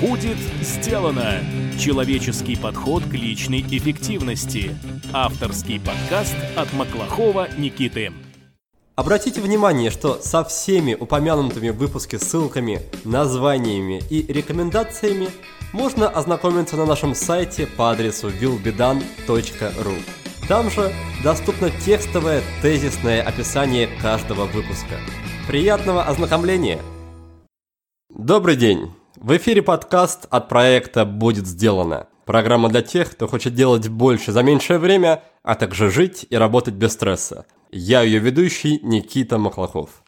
Будет сделано! Человеческий подход к личной эффективности. Авторский подкаст от Маклахова Никиты. Обратите внимание, что со всеми упомянутыми в выпуске ссылками, названиями и рекомендациями можно ознакомиться на нашем сайте по адресу willbedan.ru. Там же доступно текстовое тезисное описание каждого выпуска. Приятного ознакомления! Добрый день! В эфире подкаст от проекта «Будет сделано». Программа для тех, кто хочет делать больше за меньшее время, а также жить и работать без стресса. Я ее ведущий Никита Маклахов.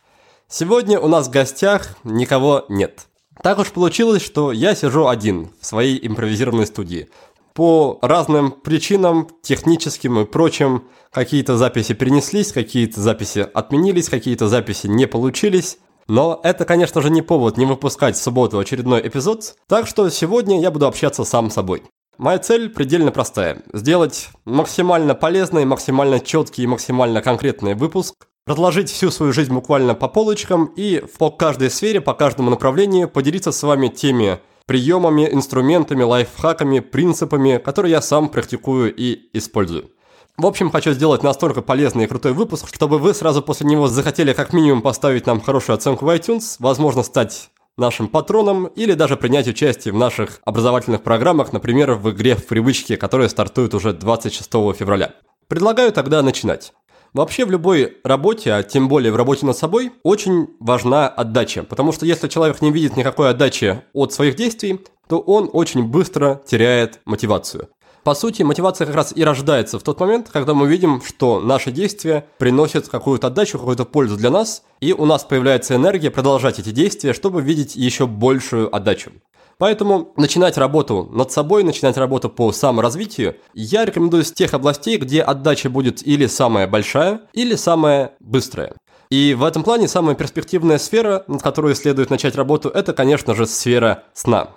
Сегодня у нас в гостях никого нет. Так уж получилось, что я сижу один в своей импровизированной студии. По разным причинам, техническим и прочим, какие-то записи перенеслись, какие-то записи отменились, какие-то записи не получились. Но это, конечно же, не повод не выпускать в субботу очередной эпизод, так что сегодня я буду общаться сам с собой. Моя цель предельно простая – сделать максимально полезный, максимально четкий и максимально конкретный выпуск, разложить всю свою жизнь буквально по полочкам и по каждой сфере, по каждому направлению поделиться с вами теми приемами, инструментами, лайфхаками, принципами, которые я сам практикую и использую. В общем, хочу сделать настолько полезный и крутой выпуск, чтобы вы сразу после него захотели как минимум поставить нам хорошую оценку в iTunes, возможно, стать нашим патроном или даже принять участие в наших образовательных программах, например, в игре в привычке, которая стартует уже 26 февраля. Предлагаю тогда начинать. Вообще в любой работе, а тем более в работе над собой, очень важна отдача, потому что если человек не видит никакой отдачи от своих действий, то он очень быстро теряет мотивацию. По сути, мотивация как раз и рождается в тот момент, когда мы видим, что наши действия приносят какую-то отдачу, какую-то пользу для нас, и у нас появляется энергия продолжать эти действия, чтобы видеть еще большую отдачу. Поэтому начинать работу над собой, начинать работу по саморазвитию я рекомендую с тех областей, где отдача будет или самая большая, или самая быстрая. И в этом плане самая перспективная сфера, над которой следует начать работу, это, конечно же, сфера сна.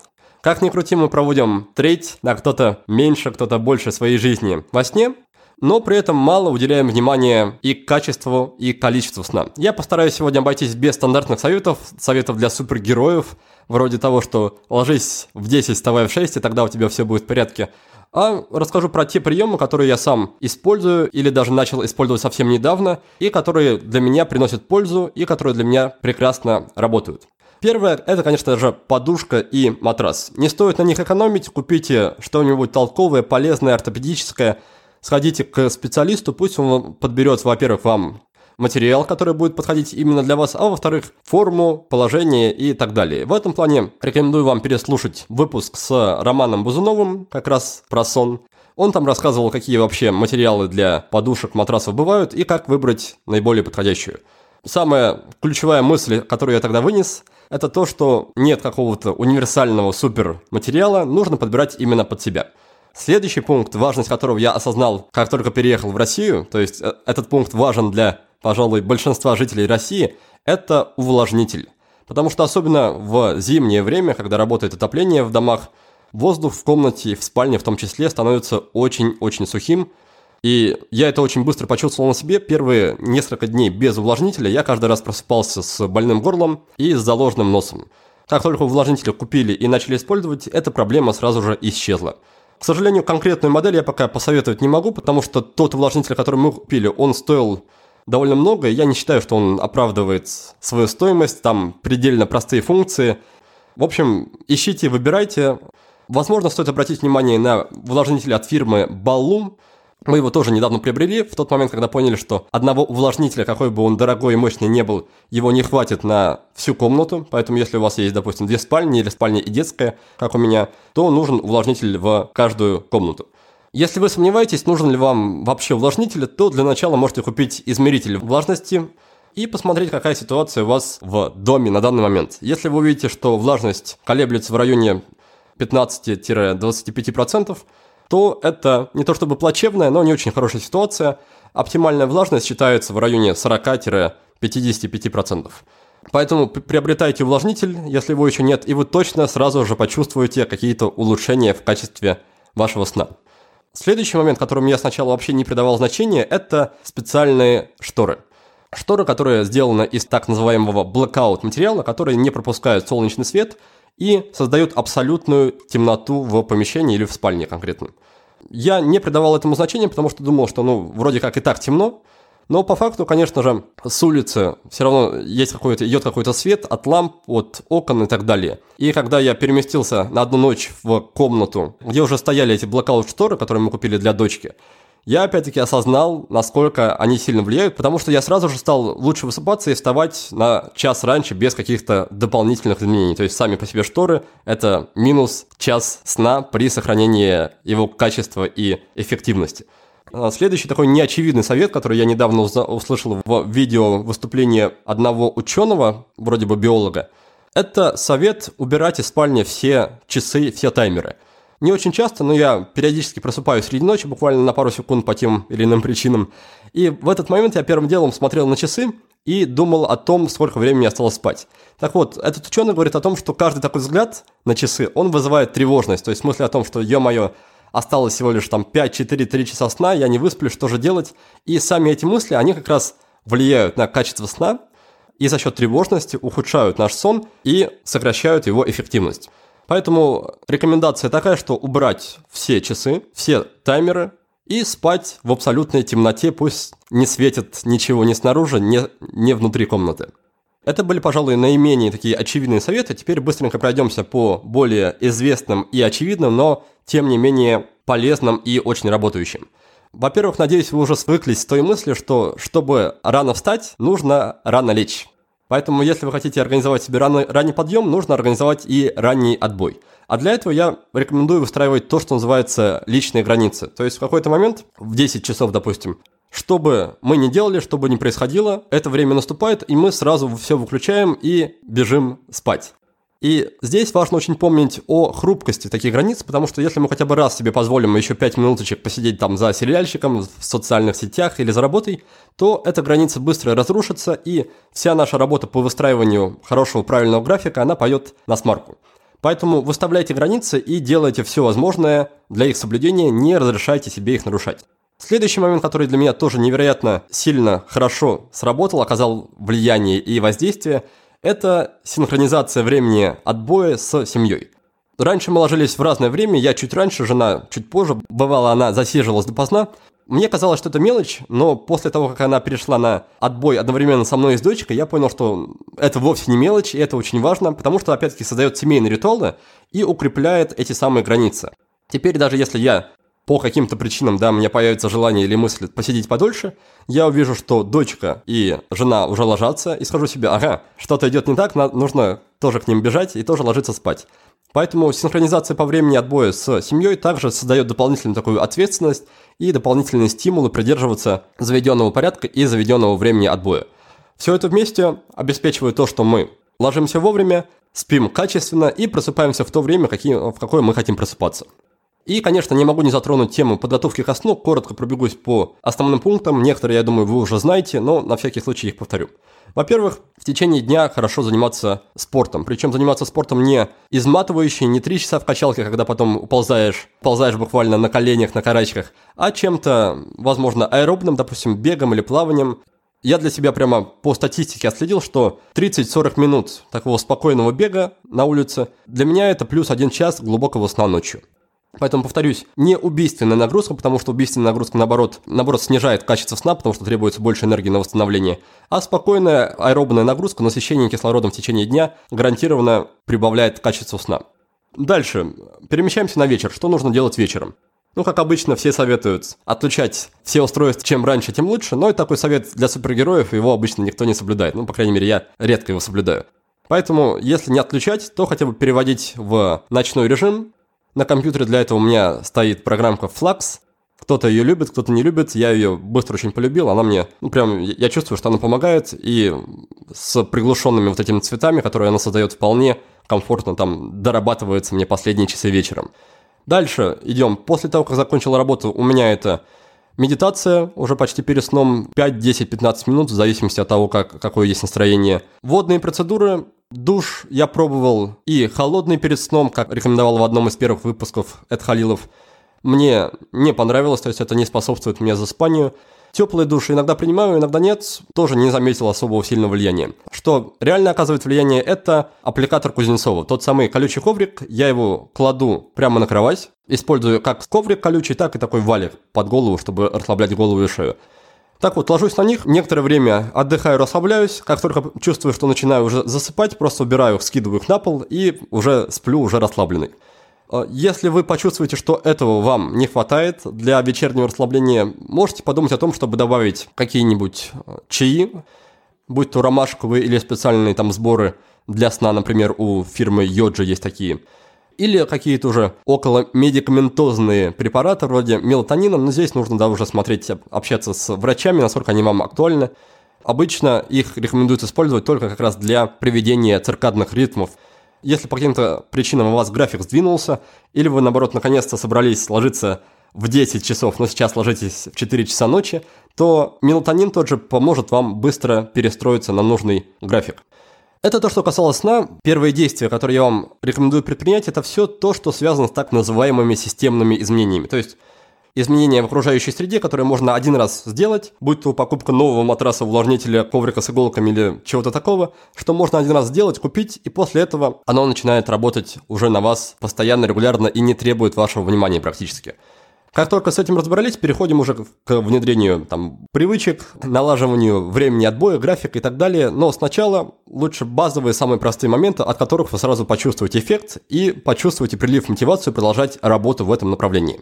Как ни крути, мы проводим треть, а кто-то меньше, кто-то больше своей жизни во сне, но при этом мало уделяем внимания и качеству, и количеству сна. Я постараюсь сегодня обойтись без стандартных советов, советов для супергероев, вроде того, что ложись в 10, вставай в 6, и тогда у тебя все будет в порядке. А расскажу про те приемы, которые я сам использую или даже начал использовать совсем недавно, и которые для меня приносят пользу, и которые для меня прекрасно работают. Первое, это, конечно же, подушка и матрас. Не стоит на них экономить, купите что-нибудь толковое, полезное, ортопедическое. Сходите к специалисту, пусть он подберет, во-первых, вам материал, который будет подходить именно для вас, а во-вторых, форму, положение и так далее. В этом плане рекомендую вам переслушать выпуск с Романом Бузуновым, как раз про сон. Он там рассказывал, какие вообще материалы для подушек, матрасов бывают и как выбрать наиболее подходящую. Самая ключевая мысль, которую я тогда вынес – это то, что нет какого-то универсального супер материала, нужно подбирать именно под себя. Следующий пункт, важность которого я осознал, как только переехал в Россию, то есть э, этот пункт важен для, пожалуй, большинства жителей России, это увлажнитель. Потому что особенно в зимнее время, когда работает отопление в домах, воздух в комнате в спальне в том числе становится очень-очень сухим, и я это очень быстро почувствовал на себе. Первые несколько дней без увлажнителя я каждый раз просыпался с больным горлом и с заложенным носом. Как только увлажнители купили и начали использовать, эта проблема сразу же исчезла. К сожалению, конкретную модель я пока посоветовать не могу, потому что тот увлажнитель, который мы купили, он стоил довольно много, и я не считаю, что он оправдывает свою стоимость, там предельно простые функции. В общем, ищите, выбирайте. Возможно, стоит обратить внимание на увлажнитель от фирмы Ballum, мы его тоже недавно приобрели, в тот момент, когда поняли, что одного увлажнителя, какой бы он дорогой и мощный не был, его не хватит на всю комнату, поэтому если у вас есть, допустим, две спальни или спальня и детская, как у меня, то нужен увлажнитель в каждую комнату. Если вы сомневаетесь, нужен ли вам вообще увлажнитель, то для начала можете купить измеритель влажности и посмотреть, какая ситуация у вас в доме на данный момент. Если вы увидите, что влажность колеблется в районе 15-25%, то это не то чтобы плачевная, но не очень хорошая ситуация. Оптимальная влажность считается в районе 40-55%. Поэтому приобретайте увлажнитель, если его еще нет, и вы точно сразу же почувствуете какие-то улучшения в качестве вашего сна. Следующий момент, которому я сначала вообще не придавал значения, это специальные шторы. Шторы, которые сделаны из так называемого blackout материала, которые не пропускают солнечный свет и создают абсолютную темноту в помещении или в спальне конкретно. Я не придавал этому значения, потому что думал, что ну вроде как и так темно, но по факту, конечно же, с улицы все равно есть какой-то, идет какой-то свет от ламп, от окон и так далее. И когда я переместился на одну ночь в комнату, где уже стояли эти блокаут шторы, которые мы купили для дочки, я опять-таки осознал, насколько они сильно влияют, потому что я сразу же стал лучше высыпаться и вставать на час раньше без каких-то дополнительных изменений. То есть сами по себе шторы – это минус час сна при сохранении его качества и эффективности. А, следующий такой неочевидный совет, который я недавно услышал в видео выступления одного ученого, вроде бы биолога, это совет убирать из спальни все часы, все таймеры. Не очень часто, но я периодически просыпаюсь среди ночи, буквально на пару секунд по тем или иным причинам. И в этот момент я первым делом смотрел на часы и думал о том, сколько времени осталось спать. Так вот, этот ученый говорит о том, что каждый такой взгляд на часы, он вызывает тревожность. То есть в смысле о том, что, ё-моё, осталось всего лишь там 5, 4, 3 часа сна, я не высплю, что же делать? И сами эти мысли, они как раз влияют на качество сна, и за счет тревожности ухудшают наш сон и сокращают его эффективность. Поэтому рекомендация такая, что убрать все часы, все таймеры и спать в абсолютной темноте, пусть не светит ничего ни снаружи, ни, ни внутри комнаты. Это были, пожалуй, наименее такие очевидные советы. Теперь быстренько пройдемся по более известным и очевидным, но тем не менее полезным и очень работающим. Во-первых, надеюсь, вы уже свыклись с той мыслью, что чтобы рано встать, нужно рано лечь. Поэтому, если вы хотите организовать себе ранний, ранний подъем, нужно организовать и ранний отбой. А для этого я рекомендую выстраивать то, что называется личные границы. То есть в какой-то момент, в 10 часов, допустим, что бы мы ни делали, что бы ни происходило, это время наступает, и мы сразу все выключаем и бежим спать. И здесь важно очень помнить о хрупкости таких границ, потому что если мы хотя бы раз себе позволим еще 5 минуточек посидеть там за сериальщиком в социальных сетях или за работой, то эта граница быстро разрушится, и вся наша работа по выстраиванию хорошего правильного графика, она поет на смарку. Поэтому выставляйте границы и делайте все возможное для их соблюдения, не разрешайте себе их нарушать. Следующий момент, который для меня тоже невероятно сильно хорошо сработал, оказал влияние и воздействие – это синхронизация времени отбоя с семьей. Раньше мы ложились в разное время, я чуть раньше, жена чуть позже, бывало она засиживалась допоздна. Мне казалось, что это мелочь, но после того, как она перешла на отбой одновременно со мной и с дочкой, я понял, что это вовсе не мелочь, и это очень важно, потому что, опять-таки, создает семейные ритуалы и укрепляет эти самые границы. Теперь даже если я по каким-то причинам, да, у меня появится желание или мысль посидеть подольше, я увижу, что дочка и жена уже ложатся, и скажу себе, ага, что-то идет не так, нужно тоже к ним бежать и тоже ложиться спать. Поэтому синхронизация по времени отбоя с семьей также создает дополнительную такую ответственность и дополнительные стимулы придерживаться заведенного порядка и заведенного времени отбоя. Все это вместе обеспечивает то, что мы ложимся вовремя, спим качественно и просыпаемся в то время, какие, в какое мы хотим просыпаться. И, конечно, не могу не затронуть тему подготовки ко сну, коротко пробегусь по основным пунктам, некоторые, я думаю, вы уже знаете, но на всякий случай их повторю. Во-первых, в течение дня хорошо заниматься спортом. Причем заниматься спортом не изматывающий, не три часа в качалке, когда потом уползаешь, ползаешь буквально на коленях, на карачках, а чем-то, возможно, аэробным, допустим, бегом или плаванием. Я для себя прямо по статистике отследил, что 30-40 минут такого спокойного бега на улице для меня это плюс один час глубокого сна ночью. Поэтому, повторюсь, не убийственная нагрузка, потому что убийственная нагрузка, наоборот, наоборот, снижает качество сна, потому что требуется больше энергии на восстановление, а спокойная аэробная нагрузка, насыщение кислородом в течение дня гарантированно прибавляет качество сна. Дальше. Перемещаемся на вечер. Что нужно делать вечером? Ну, как обычно, все советуют отключать все устройства, чем раньше, тем лучше, но и такой совет для супергероев, его обычно никто не соблюдает. Ну, по крайней мере, я редко его соблюдаю. Поэтому, если не отключать, то хотя бы переводить в ночной режим, на компьютере для этого у меня стоит программка Flux. Кто-то ее любит, кто-то не любит. Я ее быстро очень полюбил. Она мне, ну прям, я чувствую, что она помогает. И с приглушенными вот этими цветами, которые она создает вполне комфортно, там дорабатывается мне последние часы вечером. Дальше идем. После того, как закончил работу, у меня это Медитация уже почти перед сном 5, 10, 15 минут, в зависимости от того, как, какое есть настроение. Водные процедуры Душ я пробовал и холодный перед сном, как рекомендовал в одном из первых выпусков Эд Халилов. Мне не понравилось, то есть это не способствует мне засыпанию. Теплые души иногда принимаю, иногда нет, тоже не заметил особого сильного влияния. Что реально оказывает влияние, это аппликатор Кузнецова. Тот самый колючий коврик, я его кладу прямо на кровать, использую как коврик колючий, так и такой валик под голову, чтобы расслаблять голову и шею. Так вот, ложусь на них, некоторое время отдыхаю, расслабляюсь. Как только чувствую, что начинаю уже засыпать, просто убираю их, скидываю их на пол и уже сплю, уже расслабленный. А, если вы почувствуете, что этого вам не хватает для вечернего расслабления, можете подумать о том, чтобы добавить какие-нибудь а, чаи, будь то ромашковые или специальные там сборы для сна, например, у фирмы Йоджи есть такие. Или какие-то уже около медикаментозные препараты вроде мелатонина, но здесь нужно да, уже смотреть, общаться с врачами, насколько они вам актуальны. Обычно их рекомендуют использовать только как раз для приведения циркадных ритмов – если по каким-то причинам у вас график сдвинулся, или вы, наоборот, наконец-то собрались ложиться в 10 часов, но сейчас ложитесь в 4 часа ночи, то мелатонин тот же поможет вам быстро перестроиться на нужный график. Это то, что касалось сна. Первые действия, которые я вам рекомендую предпринять, это все то, что связано с так называемыми системными изменениями. То есть изменения в окружающей среде, которые можно один раз сделать, будь то покупка нового матраса, увлажнителя, коврика с иголками или чего-то такого, что можно один раз сделать, купить, и после этого оно начинает работать уже на вас постоянно, регулярно и не требует вашего внимания практически. Как только с этим разобрались, переходим уже к внедрению там, привычек, налаживанию времени отбоя, графика и так далее. Но сначала лучше базовые, самые простые моменты, от которых вы сразу почувствуете эффект и почувствуете прилив мотивацию продолжать работу в этом направлении.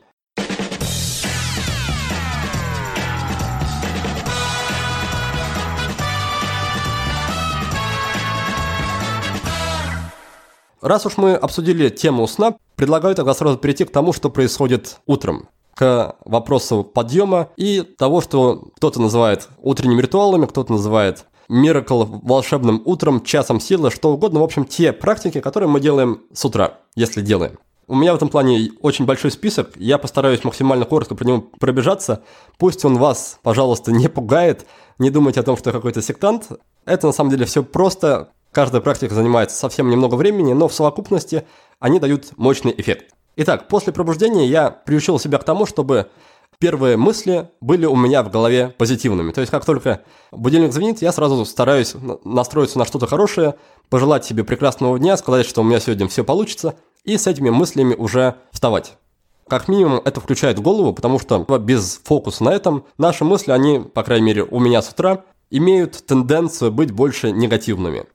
Раз уж мы обсудили тему сна, предлагаю тогда сразу перейти к тому, что происходит утром к вопросу подъема и того, что кто-то называет утренними ритуалами, кто-то называет миракл волшебным утром, часом силы, что угодно. В общем, те практики, которые мы делаем с утра, если делаем. У меня в этом плане очень большой список, я постараюсь максимально коротко про него пробежаться. Пусть он вас, пожалуйста, не пугает, не думайте о том, что я какой-то сектант. Это на самом деле все просто, Каждая практика занимает совсем немного времени, но в совокупности они дают мощный эффект. Итак, после пробуждения я приучил себя к тому, чтобы первые мысли были у меня в голове позитивными. То есть, как только будильник звонит, я сразу стараюсь настроиться на что-то хорошее, пожелать себе прекрасного дня, сказать, что у меня сегодня все получится, и с этими мыслями уже вставать. Как минимум это включает голову, потому что без фокуса на этом наши мысли, они, по крайней мере, у меня с утра, имеют тенденцию быть больше негативными.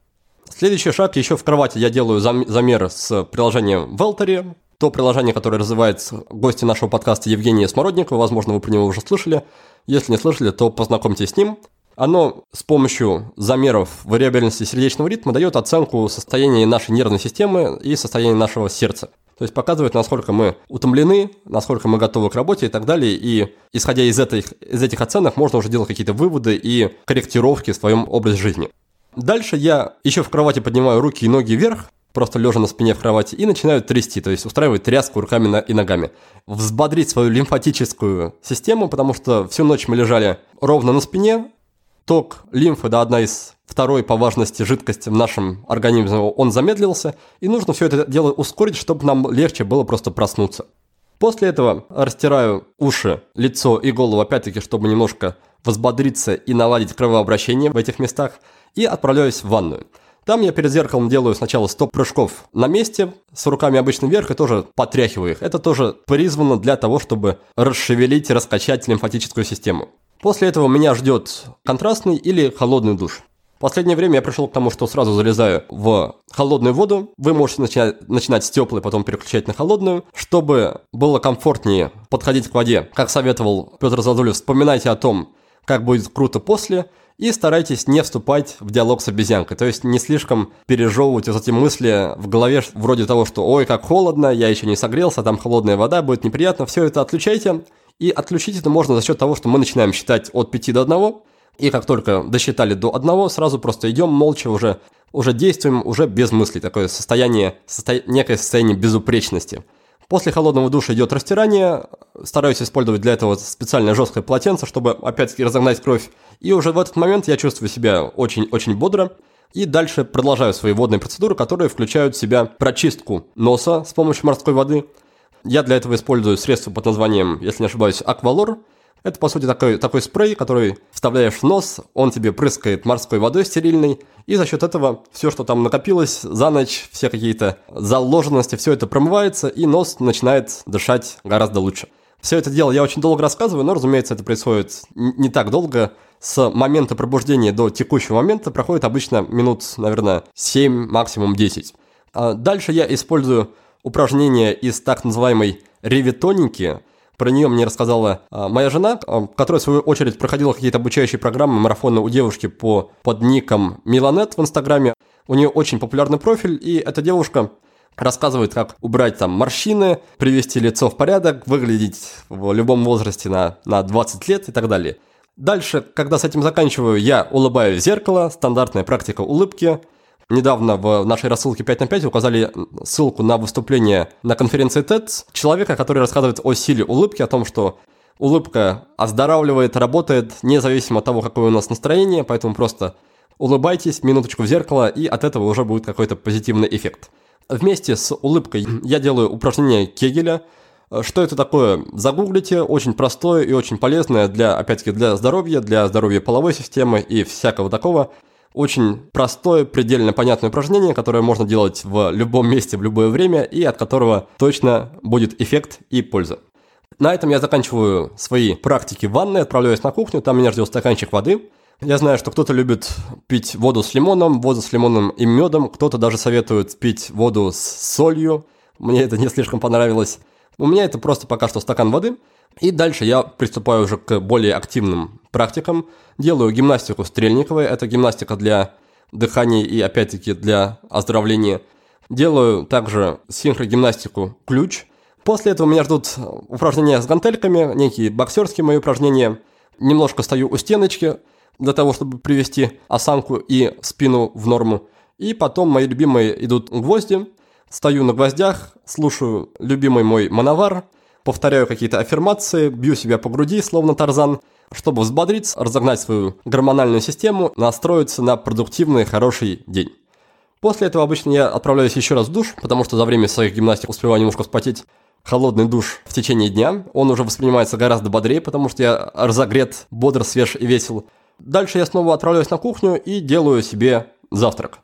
Следующий шаг еще в кровати я делаю замер с приложением Велтери, то приложение, которое развивает гости нашего подкаста Евгения Смородникова, возможно, вы про него уже слышали. Если не слышали, то познакомьтесь с ним. Оно с помощью замеров вариабельности сердечного ритма дает оценку состояния нашей нервной системы и состояния нашего сердца. То есть показывает, насколько мы утомлены, насколько мы готовы к работе и так далее. И исходя из этих, из этих оценок можно уже делать какие-то выводы и корректировки в своем образе жизни. Дальше я еще в кровати поднимаю руки и ноги вверх, просто лежа на спине в кровати, и начинаю трясти, то есть устраивать тряску руками и ногами. Взбодрить свою лимфатическую систему, потому что всю ночь мы лежали ровно на спине, ток лимфы, да, одна из второй по важности жидкости в нашем организме, он замедлился, и нужно все это дело ускорить, чтобы нам легче было просто проснуться. После этого растираю уши, лицо и голову, опять-таки, чтобы немножко взбодриться и наладить кровообращение в этих местах – и отправляюсь в ванную. Там я перед зеркалом делаю сначала 100 прыжков на месте, с руками обычно вверх и тоже потряхиваю их. Это тоже призвано для того, чтобы расшевелить и раскачать лимфатическую систему. После этого меня ждет контрастный или холодный душ. В последнее время я пришел к тому, что сразу залезаю в холодную воду. Вы можете начинать, начинать с теплой, потом переключать на холодную. Чтобы было комфортнее подходить к воде, как советовал Петр Задулев, вспоминайте о том, как будет круто после, и старайтесь не вступать в диалог с обезьянкой, то есть не слишком пережевывать вот эти мысли в голове вроде того, что «Ой, как холодно, я еще не согрелся, там холодная вода, будет неприятно». Все это отключайте, и отключить это можно за счет того, что мы начинаем считать от 5 до 1, и как только досчитали до 1, сразу просто идем молча уже, уже действуем, уже без мыслей, такое состояние, состо... некое состояние безупречности. После холодного душа идет растирание. Стараюсь использовать для этого специальное жесткое полотенце, чтобы опять-таки разогнать кровь. И уже в этот момент я чувствую себя очень-очень бодро. И дальше продолжаю свои водные процедуры, которые включают в себя прочистку носа с помощью морской воды. Я для этого использую средство под названием, если не ошибаюсь, Аквалор. Это, по сути, такой, такой спрей, который вставляешь в нос, он тебе прыскает морской водой стерильной, и за счет этого все, что там накопилось за ночь, все какие-то заложенности, все это промывается, и нос начинает дышать гораздо лучше. Все это дело я очень долго рассказываю, но, разумеется, это происходит не так долго. С момента пробуждения до текущего момента проходит обычно минут, наверное, 7, максимум 10. А дальше я использую упражнение из так называемой ревитоники. Про нее мне рассказала а, моя жена, а, которая, в свою очередь, проходила какие-то обучающие программы, марафоны у девушки по, под ником Миланет в Инстаграме. У нее очень популярный профиль, и эта девушка рассказывает, как убрать там морщины, привести лицо в порядок, выглядеть в любом возрасте на, на 20 лет и так далее. Дальше, когда с этим заканчиваю, я улыбаюсь в зеркало, стандартная практика улыбки – Недавно в нашей рассылке 5 на 5 указали ссылку на выступление на конференции TED человека, который рассказывает о силе улыбки, о том, что улыбка оздоравливает, работает, независимо от того, какое у нас настроение, поэтому просто улыбайтесь минуточку в зеркало, и от этого уже будет какой-то позитивный эффект. Вместе с улыбкой я делаю упражнение Кегеля. Что это такое? Загуглите, очень простое и очень полезное для, опять-таки, для здоровья, для здоровья половой системы и всякого такого – очень простое, предельно понятное упражнение, которое можно делать в любом месте, в любое время, и от которого точно будет эффект и польза. На этом я заканчиваю свои практики в ванной, отправляюсь на кухню, там меня ждет стаканчик воды. Я знаю, что кто-то любит пить воду с лимоном, воду с лимоном и медом, кто-то даже советует пить воду с солью. Мне это не слишком понравилось. У меня это просто пока что стакан воды. И дальше я приступаю уже к более активным практикам. Делаю гимнастику Стрельниковой, это гимнастика для дыхания и опять-таки для оздоровления. Делаю также синхрогимнастику ключ. После этого меня ждут упражнения с гантельками, некие боксерские мои упражнения. Немножко стою у стеночки для того, чтобы привести осанку и спину в норму. И потом мои любимые идут гвозди. Стою на гвоздях, слушаю любимый мой мановар, повторяю какие-то аффирмации, бью себя по груди, словно Тарзан – чтобы взбодриться, разогнать свою гормональную систему, настроиться на продуктивный, хороший день. После этого обычно я отправляюсь еще раз в душ, потому что за время своих гимнастик успеваю немножко вспотеть. Холодный душ в течение дня, он уже воспринимается гораздо бодрее, потому что я разогрет, бодр, свеж и весел. Дальше я снова отправляюсь на кухню и делаю себе завтрак.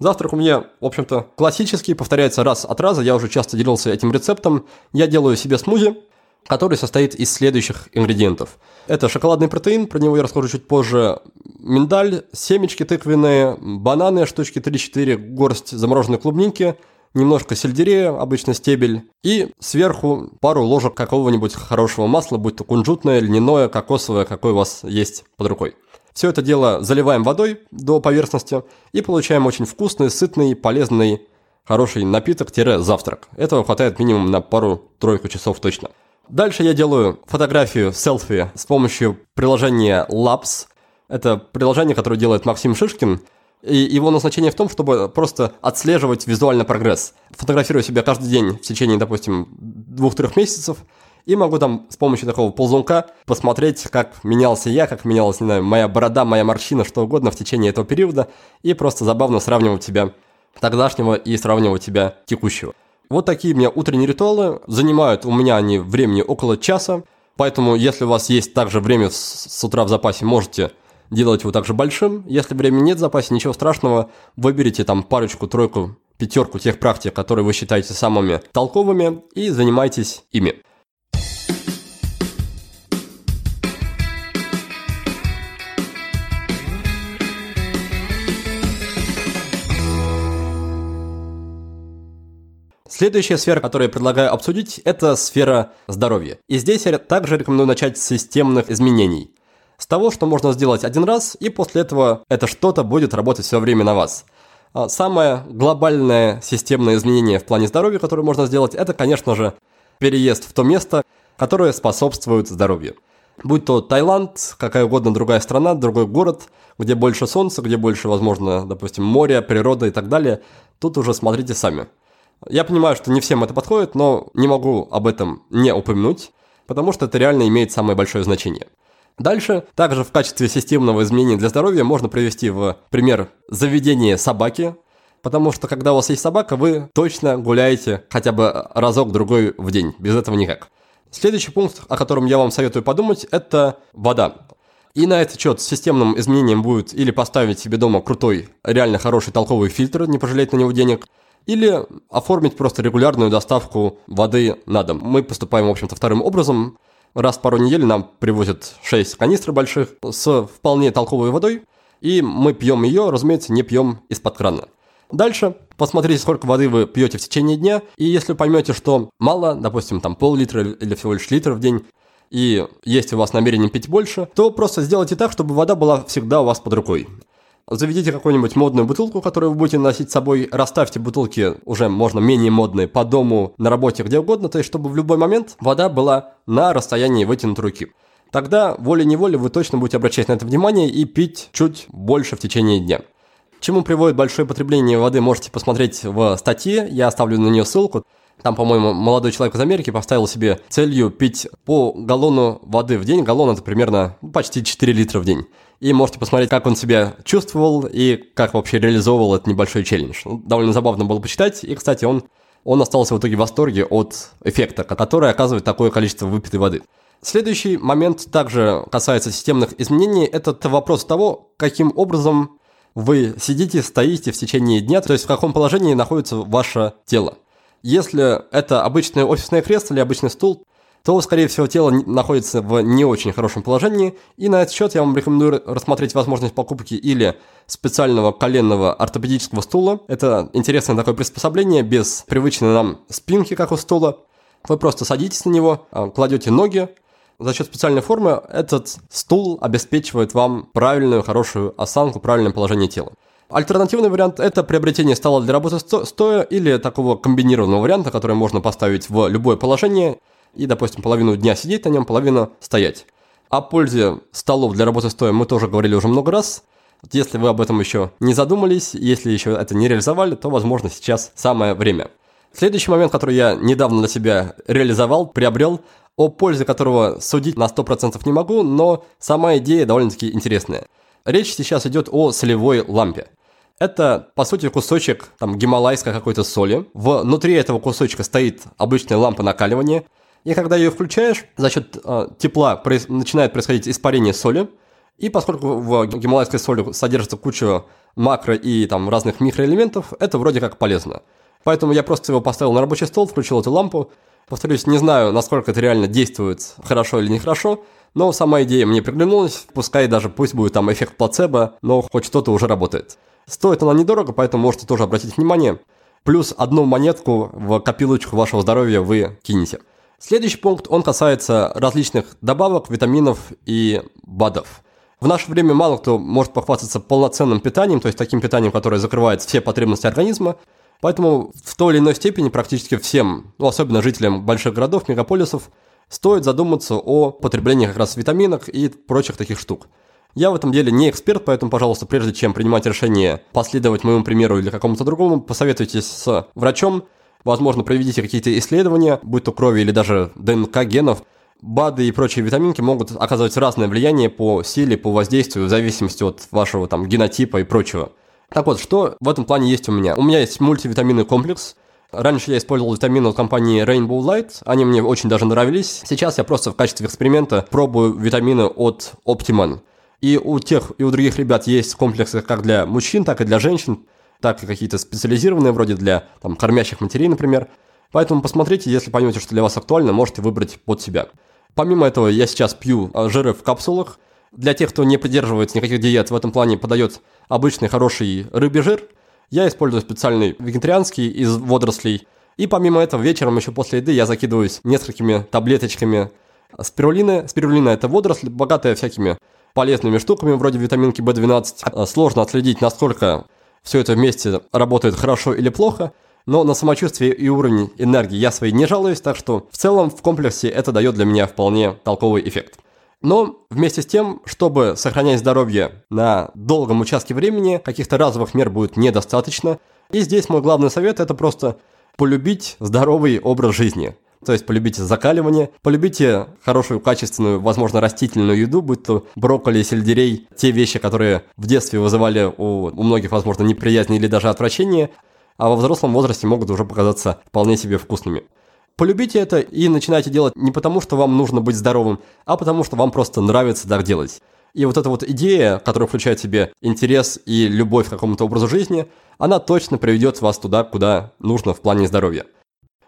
Завтрак у меня, в общем-то, классический, повторяется раз от раза, я уже часто делился этим рецептом. Я делаю себе смузи, который состоит из следующих ингредиентов. Это шоколадный протеин, про него я расскажу чуть позже, миндаль, семечки тыквенные, бананы, штучки 3-4, горсть замороженной клубники, немножко сельдерея, обычно стебель, и сверху пару ложек какого-нибудь хорошего масла, будь то кунжутное, льняное, кокосовое, какое у вас есть под рукой. Все это дело заливаем водой до поверхности и получаем очень вкусный, сытный, полезный, хороший напиток-завтрак. Этого хватает минимум на пару-тройку часов точно. Дальше я делаю фотографию селфи с помощью приложения Labs. Это приложение, которое делает Максим Шишкин. И его назначение в том, чтобы просто отслеживать визуальный прогресс. Фотографирую себя каждый день в течение, допустим, двух-трех месяцев. И могу там с помощью такого ползунка посмотреть, как менялся я, как менялась, не знаю, моя борода, моя морщина, что угодно в течение этого периода. И просто забавно сравнивать себя тогдашнего и сравнивать себя текущего. Вот такие у меня утренние ритуалы. Занимают у меня они времени около часа. Поэтому, если у вас есть также время с утра в запасе, можете делать его также большим. Если времени нет в запасе, ничего страшного. Выберите там парочку, тройку, пятерку тех практик, которые вы считаете самыми толковыми, и занимайтесь ими. Следующая сфера, которую я предлагаю обсудить, это сфера здоровья. И здесь я также рекомендую начать с системных изменений. С того, что можно сделать один раз, и после этого это что-то будет работать все время на вас. А самое глобальное системное изменение в плане здоровья, которое можно сделать, это, конечно же, переезд в то место, которое способствует здоровью. Будь то Таиланд, какая угодно другая страна, другой город, где больше солнца, где больше, возможно, допустим, моря, природа и так далее, тут уже смотрите сами. Я понимаю, что не всем это подходит, но не могу об этом не упомянуть, потому что это реально имеет самое большое значение. Дальше, также в качестве системного изменения для здоровья можно привести в пример заведение собаки, потому что когда у вас есть собака, вы точно гуляете хотя бы разок-другой в день, без этого никак. Следующий пункт, о котором я вам советую подумать, это вода. И на этот счет системным изменением будет или поставить себе дома крутой, реально хороший толковый фильтр, не пожалеть на него денег, или оформить просто регулярную доставку воды на дом. Мы поступаем, в общем-то, вторым образом. Раз в пару недель нам привозят 6 канистр больших с вполне толковой водой, и мы пьем ее, разумеется, не пьем из-под крана. Дальше посмотрите, сколько воды вы пьете в течение дня, и если поймете, что мало, допустим, там пол-литра или всего лишь литр в день, и есть у вас намерение пить больше, то просто сделайте так, чтобы вода была всегда у вас под рукой. Заведите какую-нибудь модную бутылку, которую вы будете носить с собой, расставьте бутылки уже можно менее модные по дому, на работе, где угодно, то есть чтобы в любой момент вода была на расстоянии вытянутой руки. Тогда волей-неволей вы точно будете обращать на это внимание и пить чуть больше в течение дня. Чему приводит большое потребление воды, можете посмотреть в статье, я оставлю на нее ссылку. Там, по-моему, молодой человек из Америки поставил себе целью пить по галлону воды в день. Галлон это примерно ну, почти 4 литра в день. И можете посмотреть, как он себя чувствовал и как вообще реализовывал этот небольшой челлендж. Ну, довольно забавно было почитать. И, кстати, он, он остался в итоге в восторге от эффекта, который оказывает такое количество выпитой воды. Следующий момент также касается системных изменений. Это вопрос того, каким образом вы сидите, стоите в течение дня, то есть в каком положении находится ваше тело. Если это обычное офисное кресло или обычный стул, то, скорее всего, тело находится в не очень хорошем положении, и на этот счет я вам рекомендую рассмотреть возможность покупки или специального коленного ортопедического стула. Это интересное такое приспособление без привычной нам спинки, как у стула. Вы просто садитесь на него, а, кладете ноги, за счет специальной формы этот стул обеспечивает вам правильную, хорошую осанку, правильное положение тела. Альтернативный вариант – это приобретение стола для работы стоя или такого комбинированного варианта, который можно поставить в любое положение и, допустим, половину дня сидеть на нем, половину стоять. О пользе столов для работы стоя мы тоже говорили уже много раз. Если вы об этом еще не задумались, если еще это не реализовали, то, возможно, сейчас самое время. Следующий момент, который я недавно для себя реализовал, приобрел, о пользе которого судить на 100% не могу, но сама идея довольно-таки интересная. Речь сейчас идет о солевой лампе. Это, по сути, кусочек там гималайской какой-то соли. Внутри этого кусочка стоит обычная лампа накаливания. И когда ее включаешь, за счет э, тепла проис- начинает происходить испарение соли. И поскольку в гималайской соли содержится куча макро и там разных микроэлементов, это вроде как полезно. Поэтому я просто его поставил на рабочий стол, включил эту лампу, Повторюсь, не знаю, насколько это реально действует хорошо или нехорошо, но сама идея мне приглянулась, пускай даже пусть будет там эффект плацебо, но хоть что-то уже работает. Стоит она недорого, поэтому можете тоже обратить внимание. Плюс одну монетку в копилочку вашего здоровья вы кинете. Следующий пункт, он касается различных добавок, витаминов и БАДов. В наше время мало кто может похвастаться полноценным питанием, то есть таким питанием, которое закрывает все потребности организма, Поэтому в той или иной степени практически всем, ну, особенно жителям больших городов, мегаполисов, стоит задуматься о потреблении как раз витаминок и прочих таких штук. Я в этом деле не эксперт, поэтому, пожалуйста, прежде чем принимать решение последовать моему примеру или какому-то другому, посоветуйтесь с врачом, возможно, проведите какие-то исследования, будь то крови или даже ДНК генов. БАДы и прочие витаминки могут оказывать разное влияние по силе, по воздействию, в зависимости от вашего там генотипа и прочего. Так вот, что в этом плане есть у меня? У меня есть мультивитаминный комплекс. Раньше я использовал витамины от компании Rainbow Light, они мне очень даже нравились. Сейчас я просто в качестве эксперимента пробую витамины от Optiman. И у тех, и у других ребят есть комплексы как для мужчин, так и для женщин, так и какие-то специализированные, вроде для там, кормящих матерей, например. Поэтому посмотрите, если поймете, что для вас актуально, можете выбрать под себя. Помимо этого, я сейчас пью а, жиры в капсулах. Для тех, кто не придерживается никаких диет, в этом плане подает обычный хороший рыбий жир. Я использую специальный вегетарианский из водорослей. И помимо этого, вечером еще после еды я закидываюсь несколькими таблеточками спирулины. Спирулина – это водоросль, богатая всякими полезными штуками, вроде витаминки В12. Сложно отследить, насколько все это вместе работает хорошо или плохо, но на самочувствие и уровень энергии я своей не жалуюсь, так что в целом в комплексе это дает для меня вполне толковый эффект. Но вместе с тем, чтобы сохранять здоровье на долгом участке времени, каких-то разовых мер будет недостаточно. И здесь мой главный совет – это просто полюбить здоровый образ жизни. То есть полюбите закаливание, полюбите хорошую, качественную, возможно, растительную еду, будь то брокколи, сельдерей, те вещи, которые в детстве вызывали у, у многих, возможно, неприязнь или даже отвращение, а во взрослом возрасте могут уже показаться вполне себе вкусными. Полюбите это и начинайте делать не потому, что вам нужно быть здоровым, а потому, что вам просто нравится так делать. И вот эта вот идея, которая включает в себе интерес и любовь к какому-то образу жизни, она точно приведет вас туда, куда нужно в плане здоровья.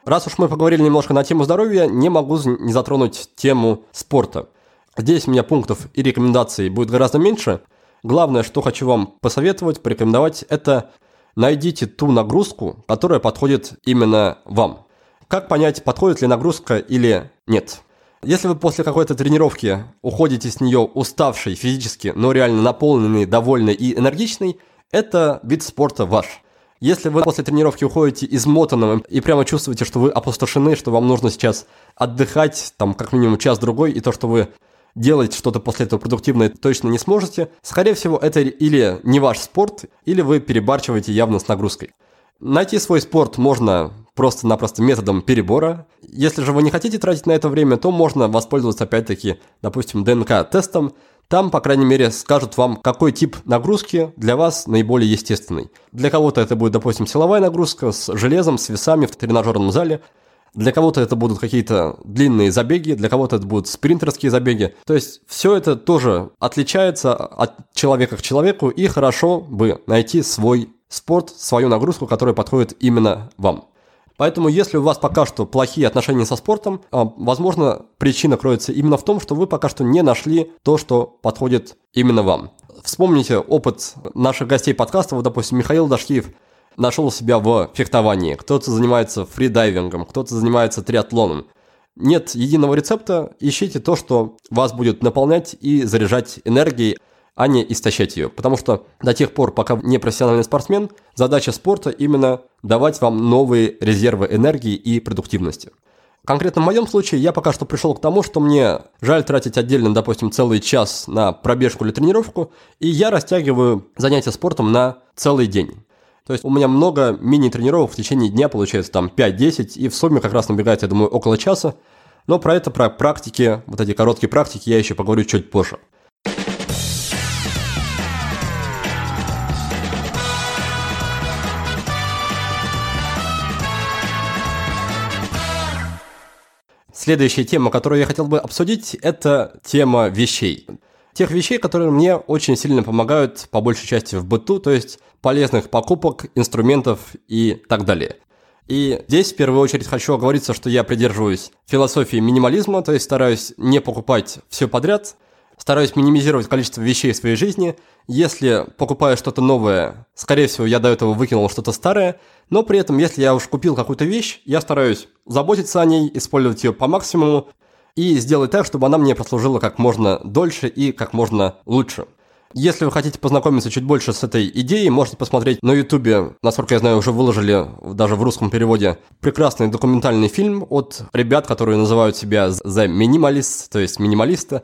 Раз уж мы поговорили немножко на тему здоровья, не могу не затронуть тему спорта. Здесь у меня пунктов и рекомендаций будет гораздо меньше. Главное, что хочу вам посоветовать, порекомендовать, это найдите ту нагрузку, которая подходит именно вам. Как понять, подходит ли нагрузка или нет? Если вы после какой-то тренировки уходите с нее уставший физически, но реально наполненный, довольный и энергичный, это вид спорта ваш. Если вы после тренировки уходите измотанным и прямо чувствуете, что вы опустошены, что вам нужно сейчас отдыхать, там, как минимум час-другой, и то, что вы делать что-то после этого продуктивное точно не сможете, скорее всего, это или не ваш спорт, или вы перебарчиваете явно с нагрузкой. Найти свой спорт можно просто-напросто методом перебора. Если же вы не хотите тратить на это время, то можно воспользоваться опять-таки, допустим, ДНК-тестом. Там, по крайней мере, скажут вам, какой тип нагрузки для вас наиболее естественный. Для кого-то это будет, допустим, силовая нагрузка с железом, с весами в тренажерном зале. Для кого-то это будут какие-то длинные забеги, для кого-то это будут спринтерские забеги. То есть все это тоже отличается от человека к человеку, и хорошо бы найти свой спорт, свою нагрузку, которая подходит именно вам. Поэтому, если у вас пока что плохие отношения со спортом, а, возможно, причина кроется именно в том, что вы пока что не нашли то, что подходит именно вам. Вспомните опыт наших гостей подкаста, вот, допустим, Михаил Дашкиев нашел себя в фехтовании, кто-то занимается фридайвингом, кто-то занимается триатлоном. Нет единого рецепта, ищите то, что вас будет наполнять и заряжать энергией, а не истощать ее. Потому что до тех пор, пока не профессиональный спортсмен, задача спорта именно давать вам новые резервы энергии и продуктивности. Конкретно в моем случае я пока что пришел к тому, что мне жаль тратить отдельно, допустим, целый час на пробежку или тренировку, и я растягиваю занятия спортом на целый день. То есть у меня много мини-тренировок в течение дня, получается там 5-10, и в сумме как раз набегает, я думаю, около часа. Но про это, про практики, вот эти короткие практики я еще поговорю чуть позже. Следующая тема, которую я хотел бы обсудить, это тема вещей. Тех вещей, которые мне очень сильно помогают, по большей части в быту, то есть полезных покупок, инструментов и так далее. И здесь в первую очередь хочу оговориться, что я придерживаюсь философии минимализма, то есть стараюсь не покупать все подряд, стараюсь минимизировать количество вещей в своей жизни. Если покупаю что-то новое, скорее всего, я до этого выкинул что-то старое, но при этом, если я уж купил какую-то вещь, я стараюсь заботиться о ней, использовать ее по максимуму и сделать так, чтобы она мне прослужила как можно дольше и как можно лучше. Если вы хотите познакомиться чуть больше с этой идеей, можете посмотреть на ютубе, насколько я знаю, уже выложили даже в русском переводе, прекрасный документальный фильм от ребят, которые называют себя The Minimalist, то есть минималисты.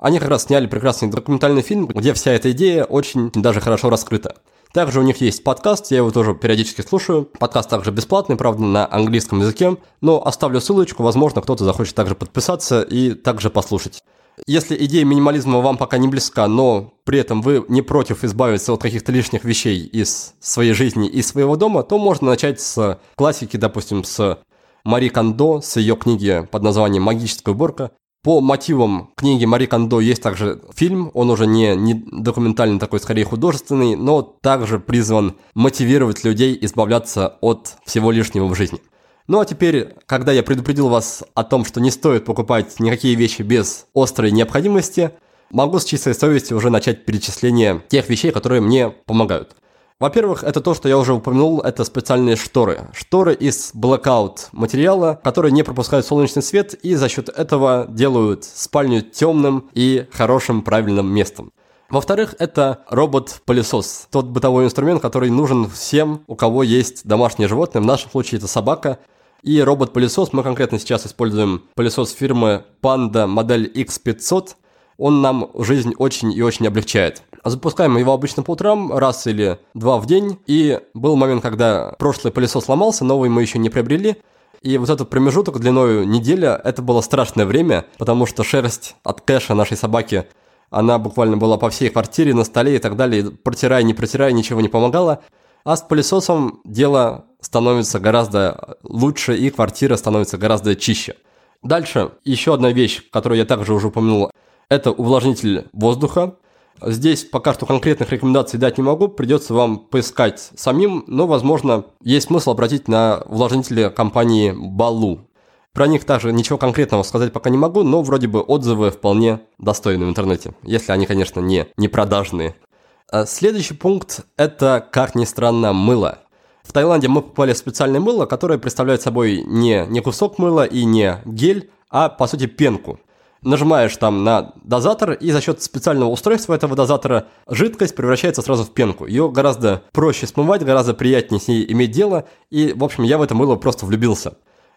Они как раз сняли прекрасный документальный фильм, где вся эта идея очень даже хорошо раскрыта. Также у них есть подкаст, я его тоже периодически слушаю. Подкаст также бесплатный, правда, на английском языке. Но оставлю ссылочку, возможно, кто-то захочет также подписаться и также послушать. Если идея минимализма вам пока не близка, но при этом вы не против избавиться от каких-то лишних вещей из своей жизни и своего дома, то можно начать с классики, допустим, с Мари Кондо, с ее книги под названием «Магическая уборка». По мотивам книги Мари Кондо есть также фильм, он уже не, не документальный такой, скорее художественный, но также призван мотивировать людей избавляться от всего лишнего в жизни. Ну а теперь, когда я предупредил вас о том, что не стоит покупать никакие вещи без острой необходимости, могу с чистой совестью уже начать перечисление тех вещей, которые мне помогают. Во-первых, это то, что я уже упомянул, это специальные шторы. Шторы из blackout материала, которые не пропускают солнечный свет и за счет этого делают спальню темным и хорошим правильным местом. Во-вторых, это робот-пылесос. Тот бытовой инструмент, который нужен всем, у кого есть домашнее животное. В нашем случае это собака. И робот-пылесос, мы конкретно сейчас используем пылесос фирмы Panda модель X500. Он нам жизнь очень и очень облегчает. Запускаем его обычно по утрам, раз или два в день. И был момент, когда прошлый пылесос сломался, новый мы еще не приобрели. И вот этот промежуток длиной неделя, это было страшное время, потому что шерсть от кэша нашей собаки, она буквально была по всей квартире, на столе и так далее. Протирая, не протирая, ничего не помогало. А с пылесосом дело становится гораздо лучше и квартира становится гораздо чище. Дальше еще одна вещь, которую я также уже упомянул, это увлажнитель воздуха. Здесь пока что конкретных рекомендаций дать не могу, придется вам поискать самим, но, возможно, есть смысл обратить на увлажнители компании Балу. Про них также ничего конкретного сказать пока не могу, но вроде бы отзывы вполне достойны в интернете, если они, конечно, не, не продажные. А следующий пункт – это, как ни странно, мыло. В Таиланде мы попали в специальное мыло, которое представляет собой не, не кусок мыла и не гель, а, по сути, пенку – нажимаешь там на дозатор, и за счет специального устройства этого дозатора жидкость превращается сразу в пенку. Ее гораздо проще смывать, гораздо приятнее с ней иметь дело, и, в общем, я в это мыло просто влюбился.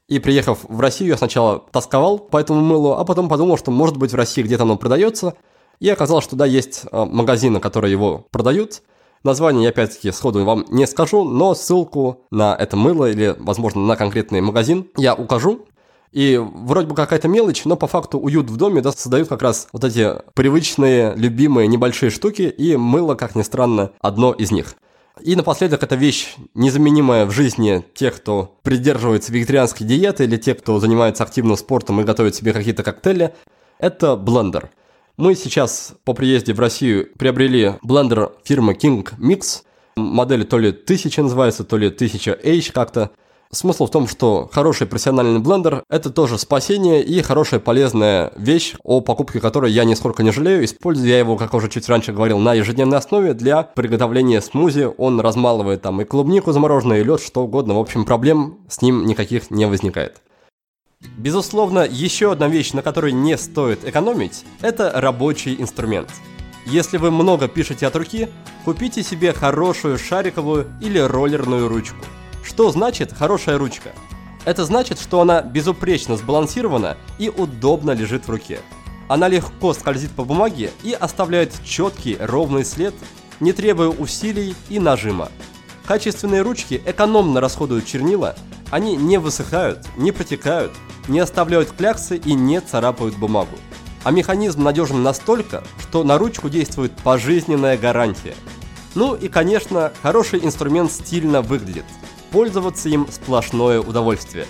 И приехав в Россию, я сначала тосковал по этому мылу, а потом подумал, что может быть в России где-то оно продается, и оказалось, что да, есть а, магазины, которые его продают. Название я опять-таки сходу вам не скажу, но ссылку на это мыло или, возможно, на конкретный магазин я укажу. И вроде бы какая-то мелочь, но по факту уют в доме да, создают как раз вот эти привычные, любимые небольшие штуки, и мыло, как ни странно, одно из них. И напоследок, эта вещь незаменимая в жизни тех, кто придерживается вегетарианской диеты или тех, кто занимается активным спортом и готовит себе какие-то коктейли, это блендер. Мы сейчас по приезде в Россию приобрели блендер фирмы King Mix. Модель то ли 1000 называется, то ли 1000H как-то. Смысл в том, что хороший профессиональный блендер – это тоже спасение и хорошая полезная вещь, о покупке которой я нисколько не жалею. Использую я его, как уже чуть раньше говорил, на ежедневной основе для приготовления смузи. Он размалывает там и клубнику замороженную, и лед, что угодно. В общем, проблем с ним никаких не возникает. Безусловно, еще одна вещь, на которой не стоит экономить, это рабочий инструмент. Если вы много пишете от руки, купите себе хорошую шариковую или роллерную ручку – что значит хорошая ручка? Это значит, что она безупречно сбалансирована и удобно лежит в руке. Она легко скользит по бумаге и оставляет четкий ровный след, не требуя усилий и нажима. Качественные ручки экономно расходуют чернила, они не высыхают, не протекают, не оставляют кляксы и не царапают бумагу. А механизм надежен настолько, что на ручку действует пожизненная гарантия. Ну и, конечно, хороший инструмент стильно выглядит – Пользоваться им сплошное удовольствие.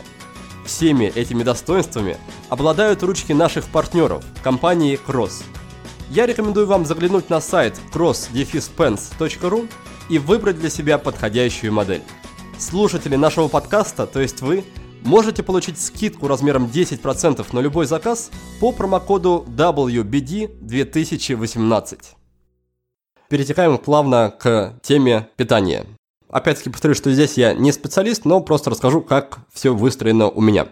Всеми этими достоинствами обладают ручки наших партнеров, компании Cross. Я рекомендую вам заглянуть на сайт cross-pens.ru и выбрать для себя подходящую модель. Слушатели нашего подкаста, то есть вы, можете получить скидку размером 10% на любой заказ по промокоду WBD2018. Перетекаем плавно к теме питания. Опять-таки повторю, что здесь я не специалист, но просто расскажу, как все выстроено у меня.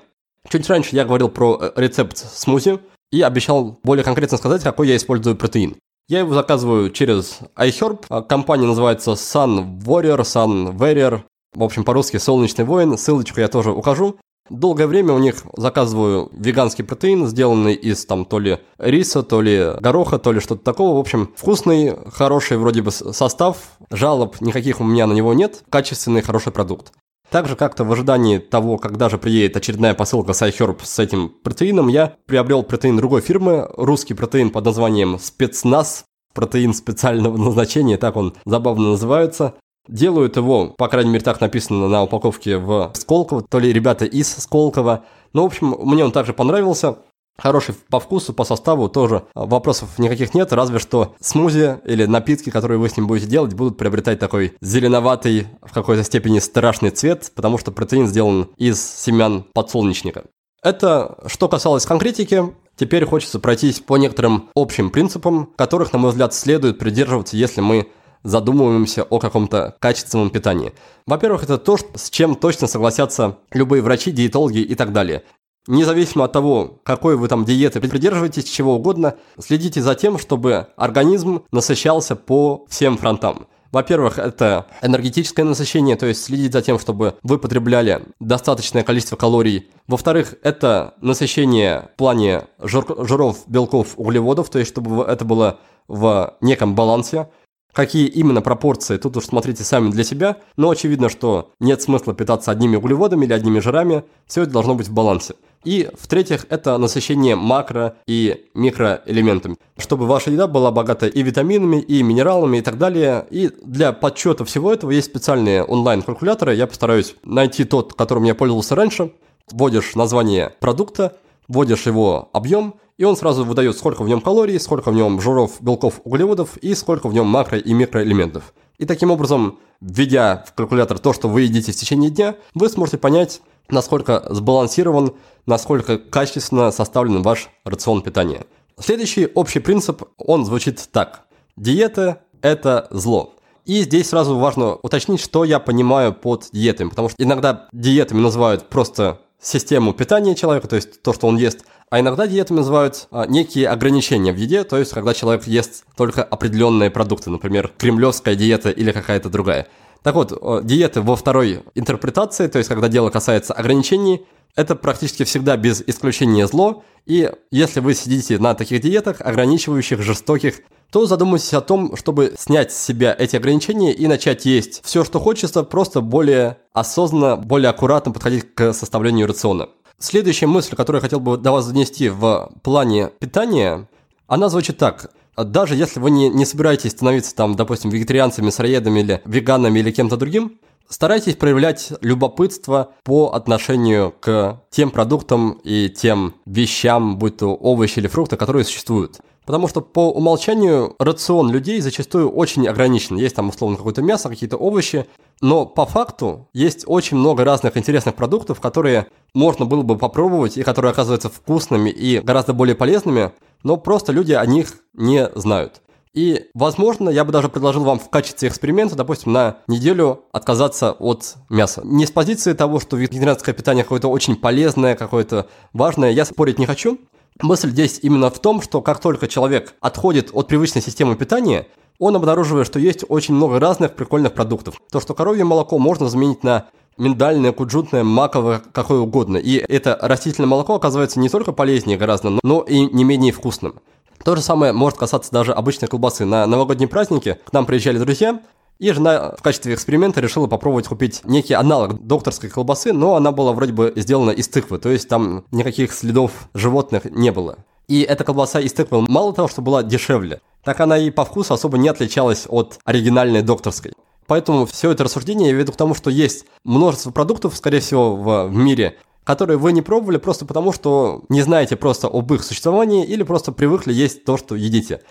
Чуть раньше я говорил про э, рецепт смузи и обещал более конкретно сказать, какой я использую протеин. Я его заказываю через iHerb. А компания называется Sun Warrior, Sun Warrior. В общем, по-русски «Солнечный воин». Ссылочку я тоже укажу. Долгое время у них заказываю веганский протеин, сделанный из там то ли риса, то ли гороха, то ли что-то такого. В общем, вкусный, хороший вроде бы состав, жалоб никаких у меня на него нет, качественный, хороший продукт. Также как-то в ожидании того, когда же приедет очередная посылка с iHerb с этим протеином, я приобрел протеин другой фирмы, русский протеин под названием «Спецназ», протеин специального назначения, так он забавно называется. Делают его, по крайней мере, так написано на упаковке в Сколково, то ли ребята из Сколково. Ну, в общем, мне он также понравился. Хороший по вкусу, по составу тоже вопросов никаких нет, разве что смузи или напитки, которые вы с ним будете делать, будут приобретать такой зеленоватый, в какой-то степени страшный цвет, потому что протеин сделан из семян подсолнечника. Это что касалось конкретики. Теперь хочется пройтись по некоторым общим принципам, которых, на мой взгляд, следует придерживаться, если мы задумываемся о каком-то качественном питании. Во-первых, это то, с чем точно согласятся любые врачи, диетологи и так далее. Независимо от того, какой вы там диеты придерживаетесь, чего угодно, следите за тем, чтобы организм насыщался по всем фронтам. Во-первых, это энергетическое насыщение, то есть следить за тем, чтобы вы потребляли достаточное количество калорий. Во-вторых, это насыщение в плане жир, жиров, белков, углеводов, то есть чтобы это было в неком балансе. Какие именно пропорции, тут уж смотрите сами для себя, но очевидно, что нет смысла питаться одними углеводами или одними жирами, все это должно быть в балансе. И, в-третьих, это насыщение макро- и микроэлементами, чтобы ваша еда была богата и витаминами, и минералами, и так далее. И для подсчета всего этого есть специальные онлайн-калькуляторы. Я постараюсь найти тот, которым я пользовался раньше. Вводишь название продукта, вводишь его объем, и он сразу выдает, сколько в нем калорий, сколько в нем жиров, белков, углеводов и сколько в нем макро- и микроэлементов. И таким образом, введя в калькулятор то, что вы едите в течение дня, вы сможете понять, насколько сбалансирован, насколько качественно составлен ваш рацион питания. Следующий общий принцип, он звучит так. Диета – это зло. И здесь сразу важно уточнить, что я понимаю под диетами, потому что иногда диетами называют просто систему питания человека, то есть то, что он ест, а иногда диетами называют а, некие ограничения в еде, то есть когда человек ест только определенные продукты, например, кремлевская диета или какая-то другая. Так вот, диеты во второй интерпретации, то есть когда дело касается ограничений, это практически всегда без исключения зло, и если вы сидите на таких диетах, ограничивающих, жестоких, то задумайтесь о том, чтобы снять с себя эти ограничения и начать есть все, что хочется, просто более осознанно, более аккуратно подходить к составлению рациона. Следующая мысль, которую я хотел бы до вас занести в плане питания, она звучит так. Даже если вы не, не собираетесь становиться, там, допустим, вегетарианцами, сыроедами или веганами или кем-то другим, старайтесь проявлять любопытство по отношению к тем продуктам и тем вещам, будь то овощи или фрукты, которые существуют. Потому что по умолчанию рацион людей зачастую очень ограничен. Есть там условно какое-то мясо, какие-то овощи, но по факту есть очень много разных интересных продуктов, которые можно было бы попробовать и которые оказываются вкусными и гораздо более полезными, но просто люди о них не знают. И, возможно, я бы даже предложил вам в качестве эксперимента, допустим, на неделю отказаться от мяса. Не с позиции того, что вегетарианское питание какое-то очень полезное, какое-то важное, я спорить не хочу. Мысль здесь именно в том, что как только человек отходит от привычной системы питания, он обнаруживает, что есть очень много разных прикольных продуктов. То, что коровье молоко можно заменить на миндальное, куджутное, маковое, какое угодно. И это растительное молоко оказывается не только полезнее гораздо, но и не менее вкусным. То же самое может касаться даже обычной колбасы. На новогодние праздники к нам приезжали друзья, и жена в качестве эксперимента решила попробовать купить некий аналог докторской колбасы, но она была вроде бы сделана из тыквы, то есть там никаких следов животных не было. И эта колбаса из тыквы мало того, что была дешевле, так она и по вкусу особо не отличалась от оригинальной докторской. Поэтому все это рассуждение я веду к тому, что есть множество продуктов, скорее всего, в, мире, которые вы не пробовали просто потому, что не знаете просто об их существовании или просто привыкли есть то, что едите.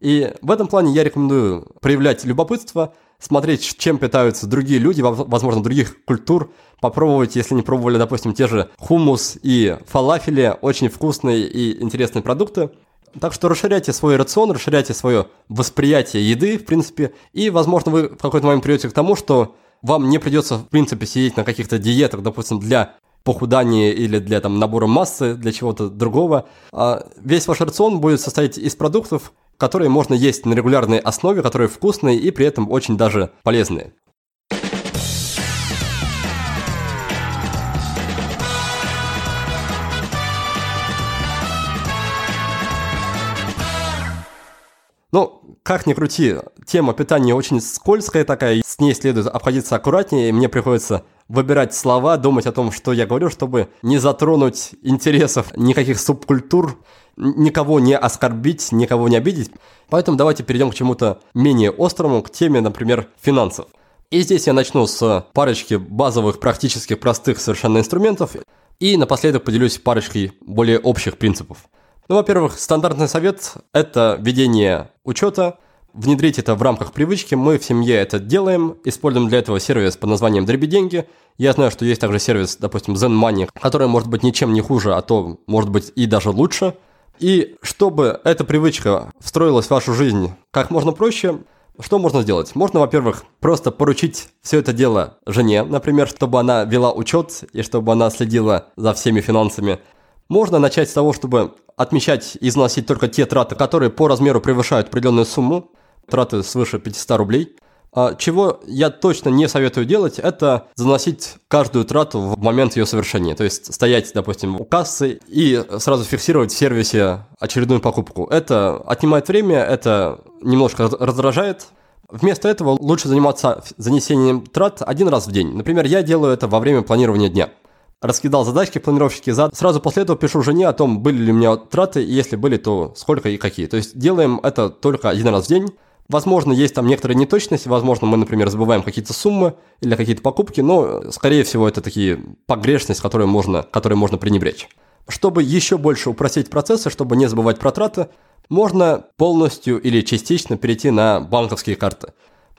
И в этом плане я рекомендую проявлять любопытство, смотреть, чем питаются другие люди, возможно, других культур, попробовать, если не пробовали, допустим, те же хумус и фалафели, очень вкусные и интересные продукты. Так что расширяйте свой рацион, расширяйте свое восприятие еды, в принципе, и, возможно, вы в какой-то момент придете к тому, что вам не придется, в принципе, сидеть на каких-то диетах, допустим, для похудания или для там, набора массы, для чего-то другого. А весь ваш рацион будет состоять из продуктов, которые можно есть на регулярной основе, которые вкусные и при этом очень даже полезные. Ну, как ни крути, тема питания очень скользкая такая, с ней следует обходиться аккуратнее, и мне приходится выбирать слова, думать о том, что я говорю, чтобы не затронуть интересов никаких субкультур, никого не оскорбить, никого не обидеть. Поэтому давайте перейдем к чему-то менее острому, к теме, например, финансов. И здесь я начну с парочки базовых, практических, простых совершенно инструментов, и напоследок поделюсь парочкой более общих принципов. Ну, во-первых, стандартный совет – это ведение учета, внедрить это в рамках привычки. Мы в семье это делаем, используем для этого сервис под названием Дроби Деньги. Я знаю, что есть также сервис, допустим, Zen Money, который может быть ничем не хуже, а то может быть и даже лучше. И чтобы эта привычка встроилась в вашу жизнь как можно проще, что можно сделать? Можно, во-первых, просто поручить все это дело жене, например, чтобы она вела учет и чтобы она следила за всеми финансами. Можно начать с того, чтобы отмечать и износить только те траты, которые по размеру превышают определенную сумму траты свыше 500 рублей. А чего я точно не советую делать, это заносить каждую трату в момент ее совершения. То есть стоять, допустим, у кассы и сразу фиксировать в сервисе очередную покупку. Это отнимает время, это немножко раздражает, Вместо этого лучше заниматься занесением трат один раз в день. Например, я делаю это во время планирования дня. Раскидал задачки планировщики, сразу после этого пишу жене о том, были ли у меня траты, и если были, то сколько и какие. То есть делаем это только один раз в день. Возможно, есть там некоторые неточности, возможно, мы, например, забываем какие-то суммы или какие-то покупки, но, скорее всего, это такие погрешности, которые можно, которые можно пренебречь. Чтобы еще больше упростить процессы, чтобы не забывать про траты, можно полностью или частично перейти на банковские карты.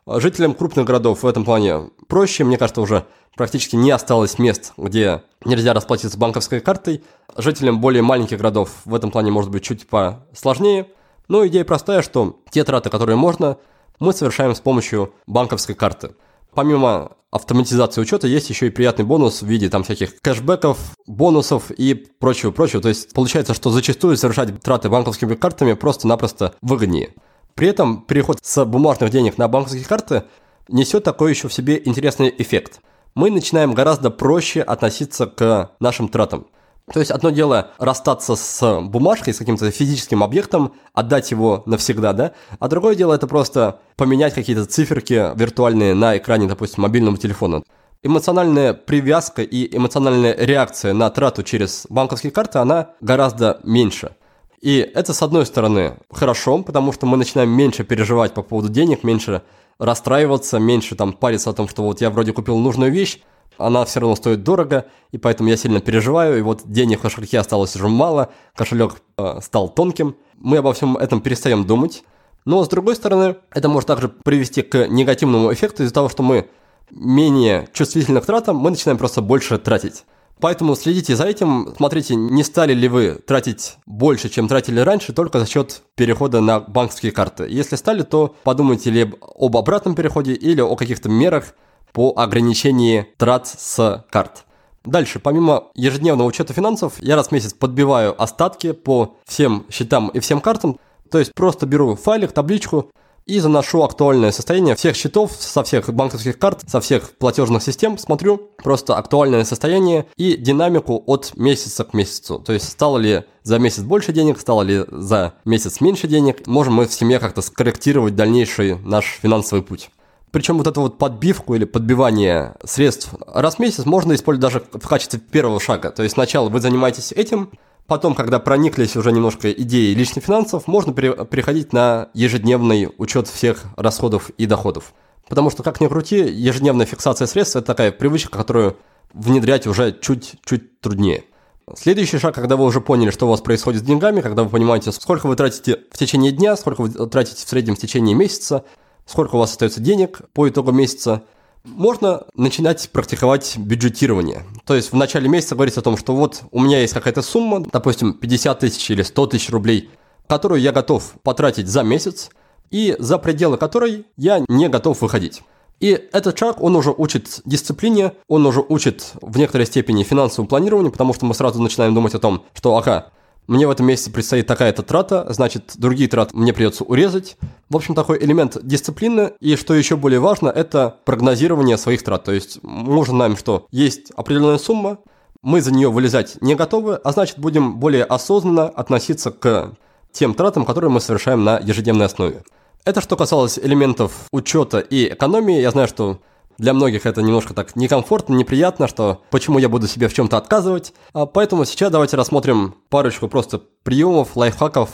Жителям крупных городов в этом плане проще, мне кажется, уже практически не осталось мест, где нельзя расплатиться банковской картой. Жителям более маленьких городов в этом плане может быть чуть посложнее. Но идея простая, что те траты, которые можно, мы совершаем с помощью банковской карты. Помимо автоматизации учета есть еще и приятный бонус в виде там всяких кэшбэков, бонусов и прочего-прочего. То есть получается, что зачастую совершать траты банковскими картами просто-напросто выгоднее. При этом переход с бумажных денег на банковские карты несет такой еще в себе интересный эффект. Мы начинаем гораздо проще относиться к нашим тратам. То есть одно дело расстаться с бумажкой, с каким-то физическим объектом, отдать его навсегда, да, а другое дело это просто поменять какие-то циферки виртуальные на экране, допустим, мобильного телефона. Эмоциональная привязка и эмоциональная реакция на трату через банковские карты, она гораздо меньше. И это, с одной стороны, хорошо, потому что мы начинаем меньше переживать по поводу денег, меньше расстраиваться, меньше там париться о том, что вот я вроде купил нужную вещь, она все равно стоит дорого, и поэтому я сильно переживаю, и вот денег в кошельке осталось уже мало, кошелек э, стал тонким. Мы обо всем этом перестаем думать. Но, с другой стороны, это может также привести к негативному эффекту из-за того, что мы менее чувствительны к тратам, мы начинаем просто больше тратить. Поэтому следите за этим, смотрите, не стали ли вы тратить больше, чем тратили раньше, только за счет перехода на банковские карты. Если стали, то подумайте ли об обратном переходе или о каких-то мерах, по ограничении трат с карт. Дальше, помимо ежедневного учета финансов, я раз в месяц подбиваю остатки по всем счетам и всем картам. То есть просто беру файлик, табличку и заношу актуальное состояние всех счетов со всех банковских карт, со всех платежных систем, смотрю просто актуальное состояние и динамику от месяца к месяцу. То есть стало ли за месяц больше денег, стало ли за месяц меньше денег, можем мы в семье как-то скорректировать дальнейший наш финансовый путь. Причем вот эту вот подбивку или подбивание средств раз в месяц можно использовать даже в качестве первого шага. То есть сначала вы занимаетесь этим, потом, когда прониклись уже немножко идеей личных финансов, можно переходить на ежедневный учет всех расходов и доходов. Потому что, как ни крути, ежедневная фиксация средств – это такая привычка, которую внедрять уже чуть-чуть труднее. Следующий шаг, когда вы уже поняли, что у вас происходит с деньгами, когда вы понимаете, сколько вы тратите в течение дня, сколько вы тратите в среднем в течение месяца – сколько у вас остается денег по итогу месяца, можно начинать практиковать бюджетирование. То есть в начале месяца говорить о том, что вот у меня есть какая-то сумма, допустим, 50 тысяч или 100 тысяч рублей, которую я готов потратить за месяц, и за пределы которой я не готов выходить. И этот шаг, он уже учит дисциплине, он уже учит в некоторой степени финансовому планированию, потому что мы сразу начинаем думать о том, что, ага, мне в этом месяце предстоит такая-то трата, значит, другие траты мне придется урезать. В общем, такой элемент дисциплины. И что еще более важно, это прогнозирование своих трат. То есть уже знаем, что есть определенная сумма, мы за нее вылезать не готовы, а значит, будем более осознанно относиться к тем тратам, которые мы совершаем на ежедневной основе. Это что касалось элементов учета и экономии. Я знаю, что для многих это немножко так некомфортно, неприятно, что почему я буду себе в чем-то отказывать. А поэтому сейчас давайте рассмотрим парочку просто приемов, лайфхаков,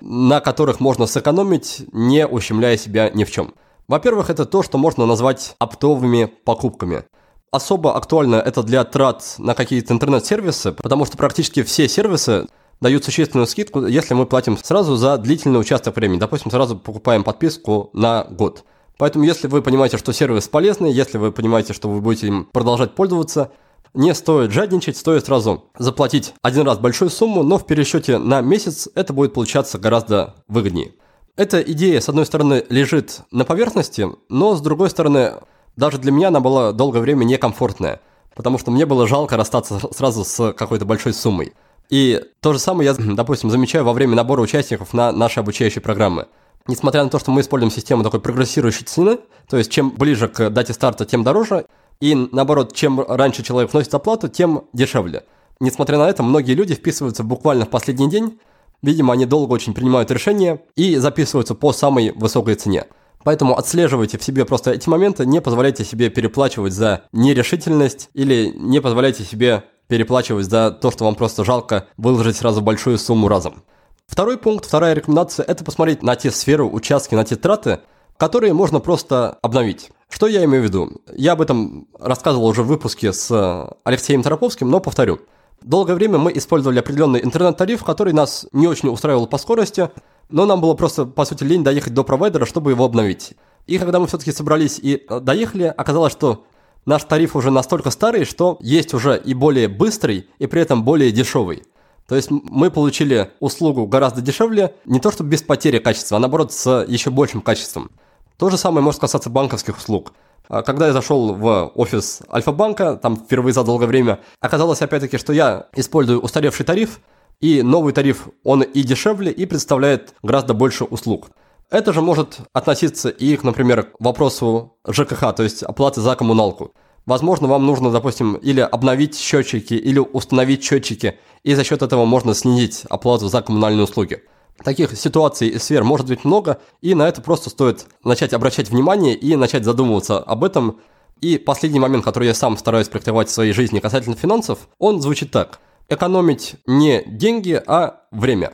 на которых можно сэкономить, не ущемляя себя ни в чем. Во-первых, это то, что можно назвать оптовыми покупками. Особо актуально это для трат на какие-то интернет-сервисы, потому что практически все сервисы дают существенную скидку, если мы платим сразу за длительный участок времени. Допустим, сразу покупаем подписку на год. Поэтому, если вы понимаете, что сервис полезный, если вы понимаете, что вы будете им продолжать пользоваться, не стоит жадничать, стоит сразу заплатить один раз большую сумму, но в пересчете на месяц это будет получаться гораздо выгоднее. Эта идея, с одной стороны, лежит на поверхности, но с другой стороны, даже для меня она была долгое время некомфортная, потому что мне было жалко расстаться сразу с какой-то большой суммой. И то же самое я, допустим, замечаю во время набора участников на наши обучающие программы – Несмотря на то, что мы используем систему такой прогрессирующей цены, то есть чем ближе к дате старта, тем дороже, и наоборот, чем раньше человек вносит оплату, тем дешевле. Несмотря на это, многие люди вписываются буквально в последний день, видимо, они долго очень принимают решения и записываются по самой высокой цене. Поэтому отслеживайте в себе просто эти моменты, не позволяйте себе переплачивать за нерешительность или не позволяйте себе переплачивать за то, что вам просто жалко выложить сразу большую сумму разом. Второй пункт, вторая рекомендация – это посмотреть на те сферы, участки, на те траты, которые можно просто обновить. Что я имею в виду? Я об этом рассказывал уже в выпуске с Алексеем Тороповским, но повторю. Долгое время мы использовали определенный интернет-тариф, который нас не очень устраивал по скорости, но нам было просто, по сути, лень доехать до провайдера, чтобы его обновить. И когда мы все-таки собрались и э, доехали, оказалось, что наш тариф уже настолько старый, что есть уже и более быстрый, и при этом более дешевый. То есть мы получили услугу гораздо дешевле, не то чтобы без потери качества, а наоборот с еще большим качеством. То же самое может касаться банковских услуг. А когда я зашел в офис Альфа-банка, там впервые за долгое время, оказалось опять-таки, что я использую устаревший тариф, и новый тариф, он и дешевле, и представляет гораздо больше услуг. Это же может относиться и, например, к вопросу ЖКХ, то есть оплаты за коммуналку. Возможно, вам нужно, допустим, или обновить счетчики, или установить счетчики, и за счет этого можно снизить оплату за коммунальные услуги. Таких ситуаций и сфер может быть много, и на это просто стоит начать обращать внимание и начать задумываться об этом. И последний момент, который я сам стараюсь практиковать в своей жизни касательно финансов, он звучит так. Экономить не деньги, а время.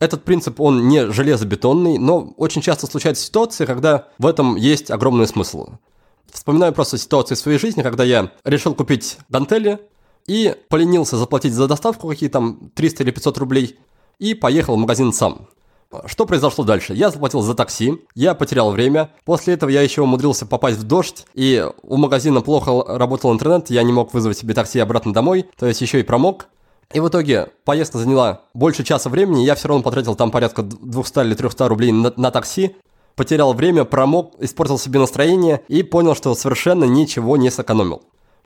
Этот принцип, он не железобетонный, но очень часто случаются ситуации, когда в этом есть огромный смысл. Вспоминаю просто ситуации в своей жизни, когда я решил купить гантели и поленился заплатить за доставку какие там 300 или 500 рублей и поехал в магазин сам. Что произошло дальше? Я заплатил за такси, я потерял время. После этого я еще умудрился попасть в дождь, и у магазина плохо работал интернет, я не мог вызвать себе такси обратно домой, то есть еще и промок. И в итоге поездка заняла больше часа времени, я все равно потратил там порядка 200 или 300 рублей на, на такси, потерял время, промок, испортил себе настроение и понял, что совершенно ничего не сэкономил.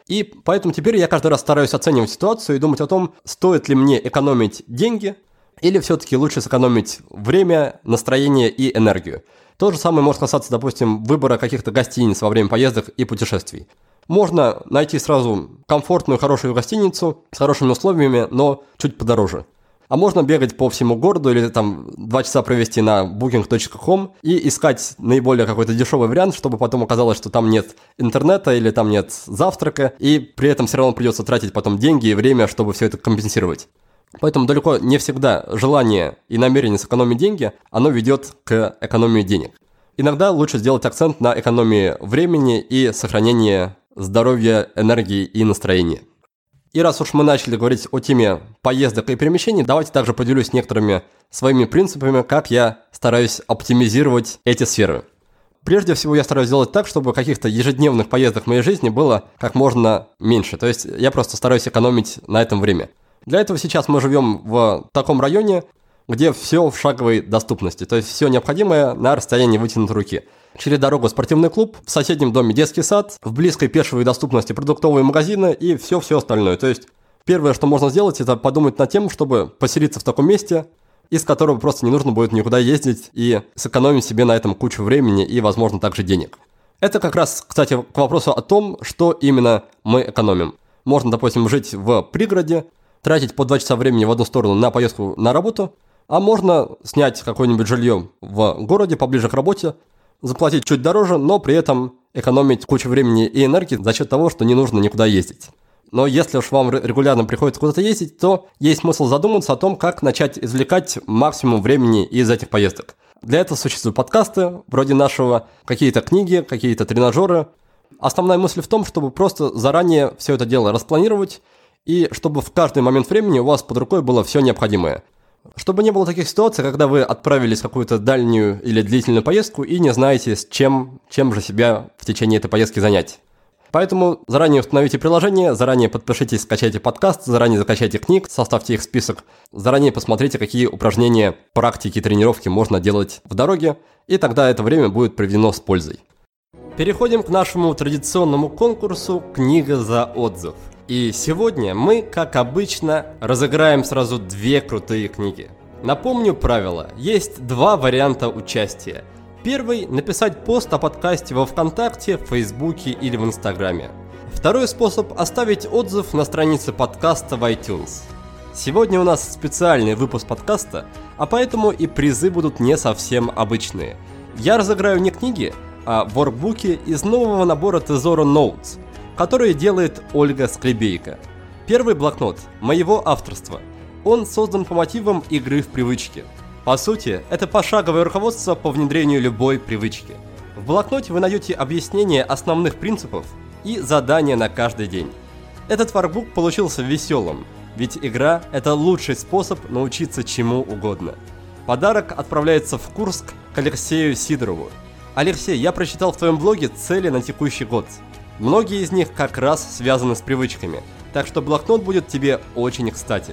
И поэтому теперь я каждый раз стараюсь оценивать ситуацию и думать о том, стоит ли мне экономить деньги, или все-таки лучше сэкономить время, настроение и энергию. То же самое может касаться, допустим, выбора каких-то гостиниц во время поездок и путешествий. Можно найти сразу комфортную, хорошую гостиницу с хорошими условиями, но чуть подороже. А можно бегать по всему городу или там два часа провести на booking.com и искать наиболее какой-то дешевый вариант, чтобы потом оказалось, что там нет интернета или там нет завтрака, и при этом все равно придется тратить потом деньги и время, чтобы все это компенсировать. Поэтому далеко не всегда желание и намерение сэкономить деньги, оно ведет к экономии денег. Иногда лучше сделать акцент на экономии времени и сохранении здоровья, энергии и настроения. И раз уж мы начали говорить о теме поездок и перемещений, давайте также поделюсь некоторыми своими принципами, как я стараюсь оптимизировать эти сферы. Прежде всего, я стараюсь сделать так, чтобы каких-то ежедневных поездок в моей жизни было как можно меньше. То есть я просто стараюсь экономить на этом время. Для этого сейчас мы живем в таком районе, где все в шаговой доступности, то есть все необходимое на расстоянии вытянутой руки. Через дорогу спортивный клуб, в соседнем доме детский сад, в близкой пешевой доступности продуктовые магазины и все-все остальное. То есть первое, что можно сделать, это подумать над тем, чтобы поселиться в таком месте, из которого просто не нужно будет никуда ездить и сэкономить себе на этом кучу времени и, возможно, также денег. Это как раз, кстати, к вопросу о том, что именно мы экономим. Можно, допустим, жить в пригороде, тратить по 2 часа времени в одну сторону на поездку на работу, а можно снять какое-нибудь жилье в городе поближе к работе, заплатить чуть дороже, но при этом экономить кучу времени и энергии за счет того, что не нужно никуда ездить. Но если уж вам регулярно приходится куда-то ездить, то есть смысл задуматься о том, как начать извлекать максимум времени из этих поездок. Для этого существуют подкасты, вроде нашего, какие-то книги, какие-то тренажеры. Основная мысль в том, чтобы просто заранее все это дело распланировать и чтобы в каждый момент времени у вас под рукой было все необходимое. Чтобы не было таких ситуаций, когда вы отправились в какую-то дальнюю или длительную поездку и не знаете, с чем, чем же себя в течение этой поездки занять. Поэтому заранее установите приложение, заранее подпишитесь, скачайте подкаст, заранее закачайте книг, составьте их список, заранее посмотрите, какие упражнения, практики, тренировки можно делать в дороге, и тогда это время будет проведено с пользой. Переходим к нашему традиционному конкурсу «Книга за отзыв». И сегодня мы, как обычно, разыграем сразу две крутые книги. Напомню правила. Есть два варианта участия. Первый – написать пост о подкасте во Вконтакте, в Фейсбуке или в Инстаграме. Второй способ – оставить отзыв на странице подкаста в iTunes. Сегодня у нас специальный выпуск подкаста, а поэтому и призы будут не совсем обычные. Я разыграю не книги, а воркбуки из нового набора Тезора Notes, который делает Ольга Склебейко. Первый блокнот моего авторства. Он создан по мотивам игры в привычки. По сути, это пошаговое руководство по внедрению любой привычки. В блокноте вы найдете объяснение основных принципов и задания на каждый день. Этот воркбук получился веселым, ведь игра – это лучший способ научиться чему угодно. Подарок отправляется в Курск к Алексею Сидорову. Алексей, я прочитал в твоем блоге цели на текущий год. Многие из них как раз связаны с привычками, так что блокнот будет тебе очень кстати.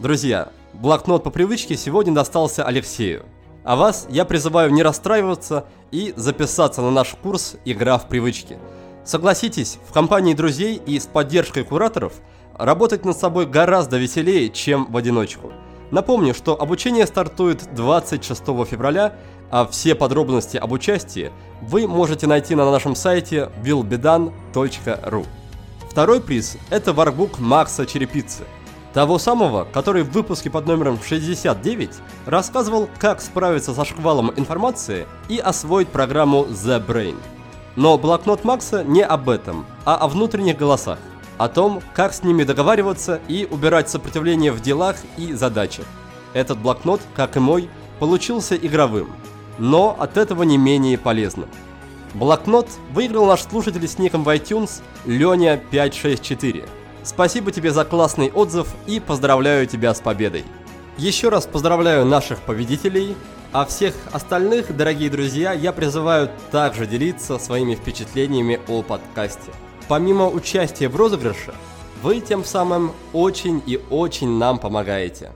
Друзья, блокнот по привычке сегодня достался Алексею. А вас я призываю не расстраиваться и записаться на наш курс «Игра в привычки». Согласитесь, в компании друзей и с поддержкой кураторов работать над собой гораздо веселее, чем в одиночку. Напомню, что обучение стартует 26 февраля, а все подробности об участии вы можете найти на нашем сайте willbedan.ru. Второй приз – это варбук Макса Черепицы. Того самого, который в выпуске под номером 69 рассказывал, как справиться со шквалом информации и освоить программу The Brain. Но блокнот Макса не об этом, а о внутренних голосах, о том, как с ними договариваться и убирать сопротивление в делах и задачах. Этот блокнот, как и мой, получился игровым, но от этого не менее полезным. Блокнот выиграл наш слушатель с ником в iTunes Леня564. Спасибо тебе за классный отзыв и поздравляю тебя с победой. Еще раз поздравляю наших победителей, а всех остальных, дорогие друзья, я призываю также делиться своими впечатлениями о подкасте. Помимо участия в розыгрыше, вы тем самым очень и очень нам помогаете.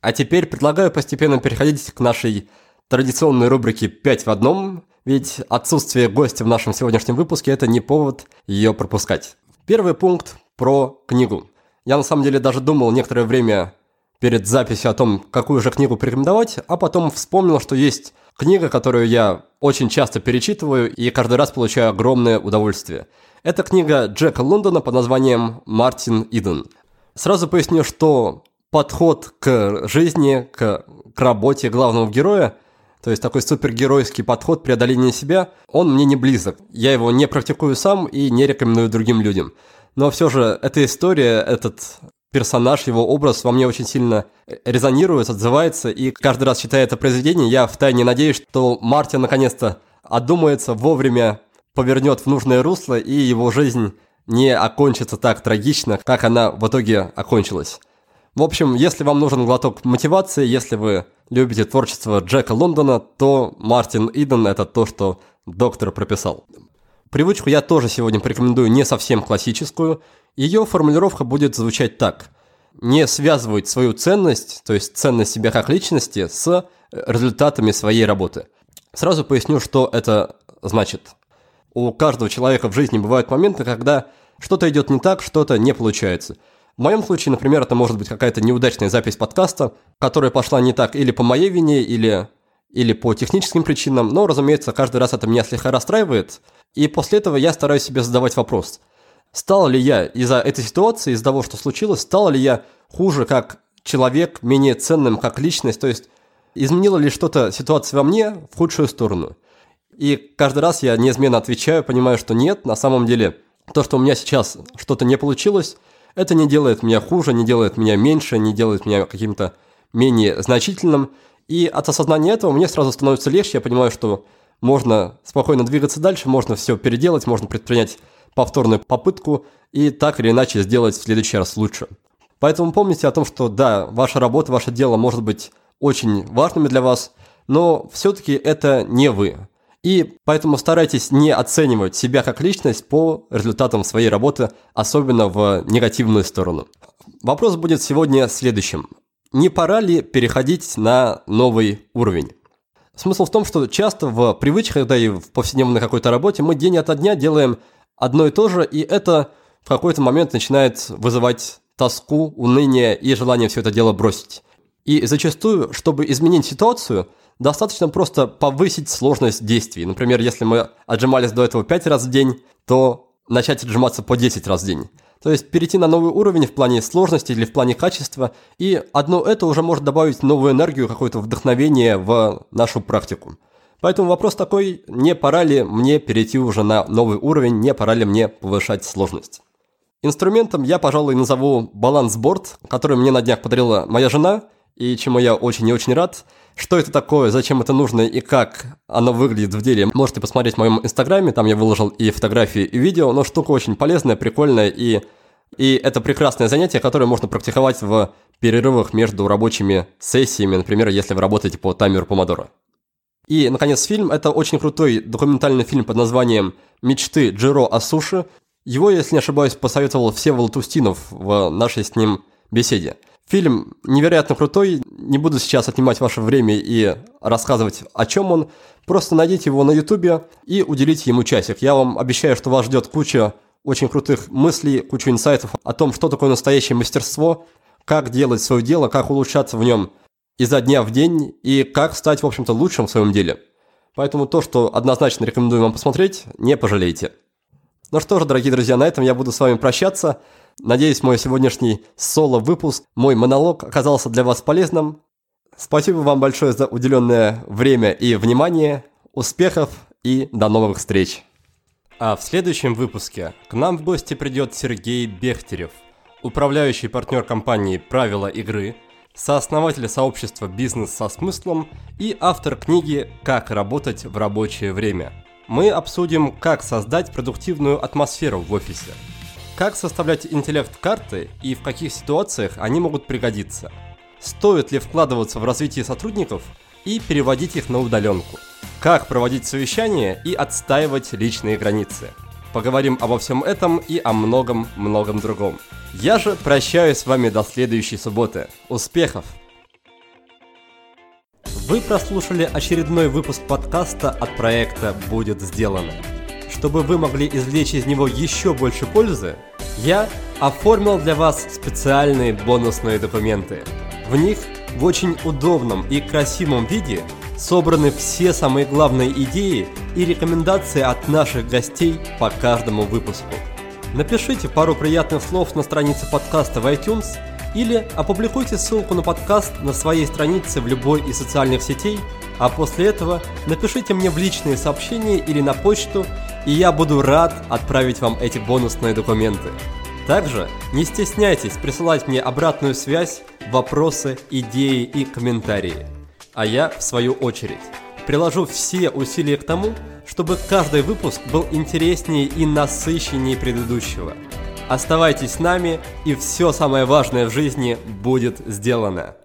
А теперь предлагаю постепенно переходить к нашей традиционной рубрике «5 в одном», ведь отсутствие гостя в нашем сегодняшнем выпуске – это не повод ее пропускать. Первый пункт про книгу. Я на самом деле даже думал некоторое время перед записью о том, какую же книгу порекомендовать, а потом вспомнил, что есть книга, которую я очень часто перечитываю и каждый раз получаю огромное удовольствие. Это книга Джека Лондона под названием «Мартин Иден». Сразу поясню, что подход к жизни, к, к работе главного героя – то есть такой супергеройский подход преодоления себя, он мне не близок. Я его не практикую сам и не рекомендую другим людям. Но все же эта история, этот персонаж, его образ во мне очень сильно резонирует, отзывается, и каждый раз читая это произведение, я втайне надеюсь, что Мартин наконец-то одумается, вовремя повернет в нужное русло, и его жизнь не окончится так трагично, как она в итоге окончилась. В общем, если вам нужен глоток мотивации, если вы любите творчество Джека Лондона, то Мартин Иден – это то, что доктор прописал. Привычку я тоже сегодня порекомендую не совсем классическую. Ее формулировка будет звучать так. Не связывать свою ценность, то есть ценность себя как личности, с результатами своей работы. Сразу поясню, что это значит. У каждого человека в жизни бывают моменты, когда что-то идет не так, что-то не получается – в моем случае, например, это может быть какая-то неудачная запись подкаста, которая пошла не так или по моей вине, или, или по техническим причинам, но, разумеется, каждый раз это меня слегка расстраивает, и после этого я стараюсь себе задавать вопрос. Стал ли я из-за этой ситуации, из-за того, что случилось, стал ли я хуже как человек, менее ценным как личность, то есть изменила ли что-то ситуация во мне в худшую сторону? И каждый раз я неизменно отвечаю, понимаю, что нет, на самом деле то, что у меня сейчас что-то не получилось – это не делает меня хуже, не делает меня меньше, не делает меня каким-то менее значительным. И от осознания этого мне сразу становится легче, я понимаю, что можно спокойно двигаться дальше, можно все переделать, можно предпринять повторную попытку и так или иначе сделать в следующий раз лучше. Поэтому помните о том, что да, ваша работа, ваше дело может быть очень важными для вас, но все-таки это не вы. И поэтому старайтесь не оценивать себя как личность по результатам своей работы, особенно в негативную сторону. Вопрос будет сегодня следующим. Не пора ли переходить на новый уровень? Смысл в том, что часто в привычках, да и в повседневной какой-то работе мы день ото дня делаем одно и то же, и это в какой-то момент начинает вызывать тоску, уныние и желание все это дело бросить. И зачастую, чтобы изменить ситуацию – достаточно просто повысить сложность действий. Например, если мы отжимались до этого 5 раз в день, то начать отжиматься по 10 раз в день. То есть перейти на новый уровень в плане сложности или в плане качества, и одно это уже может добавить новую энергию, какое-то вдохновение в нашу практику. Поэтому вопрос такой, не пора ли мне перейти уже на новый уровень, не пора ли мне повышать сложность. Инструментом я, пожалуй, назову балансборд, который мне на днях подарила моя жена, и чему я очень и очень рад. Что это такое, зачем это нужно и как оно выглядит в деле, можете посмотреть в моем инстаграме, там я выложил и фотографии, и видео, но штука очень полезная, прикольная, и, и это прекрасное занятие, которое можно практиковать в перерывах между рабочими сессиями, например, если вы работаете по таймеру Помодоро. И, наконец, фильм – это очень крутой документальный фильм под названием «Мечты Джиро о суши». Его, если не ошибаюсь, посоветовал Всеволод Устинов в нашей с ним беседе. Фильм невероятно крутой, не буду сейчас отнимать ваше время и рассказывать, о чем он. Просто найдите его на ютубе и уделите ему часик. Я вам обещаю, что вас ждет куча очень крутых мыслей, куча инсайтов о том, что такое настоящее мастерство, как делать свое дело, как улучшаться в нем изо дня в день и как стать, в общем-то, лучшим в своем деле. Поэтому то, что однозначно рекомендую вам посмотреть, не пожалеете. Ну что ж, дорогие друзья, на этом я буду с вами прощаться. Надеюсь, мой сегодняшний соло-выпуск, мой монолог оказался для вас полезным. Спасибо вам большое за уделенное время и внимание. Успехов и до новых встреч. А в следующем выпуске к нам в гости придет Сергей Бехтерев, управляющий партнер компании «Правила игры», сооснователь сообщества «Бизнес со смыслом» и автор книги «Как работать в рабочее время». Мы обсудим, как создать продуктивную атмосферу в офисе, как составлять интеллект-карты и в каких ситуациях они могут пригодиться, стоит ли вкладываться в развитие сотрудников и переводить их на удаленку, как проводить совещания и отстаивать личные границы. Поговорим обо всем этом и о многом-многом другом. Я же прощаюсь с вами до следующей субботы. Успехов! Вы прослушали очередной выпуск подкаста от проекта «Будет сделано». Чтобы вы могли извлечь из него еще больше пользы, я оформил для вас специальные бонусные документы. В них в очень удобном и красивом виде собраны все самые главные идеи и рекомендации от наших гостей по каждому выпуску. Напишите пару приятных слов на странице подкаста в iTunes или опубликуйте ссылку на подкаст на своей странице в любой из социальных сетей, а после этого напишите мне в личные сообщения или на почту, и я буду рад отправить вам эти бонусные документы. Также не стесняйтесь присылать мне обратную связь, вопросы, идеи и комментарии. А я, в свою очередь, приложу все усилия к тому, чтобы каждый выпуск был интереснее и насыщеннее предыдущего. Оставайтесь с нами, и все самое важное в жизни будет сделано.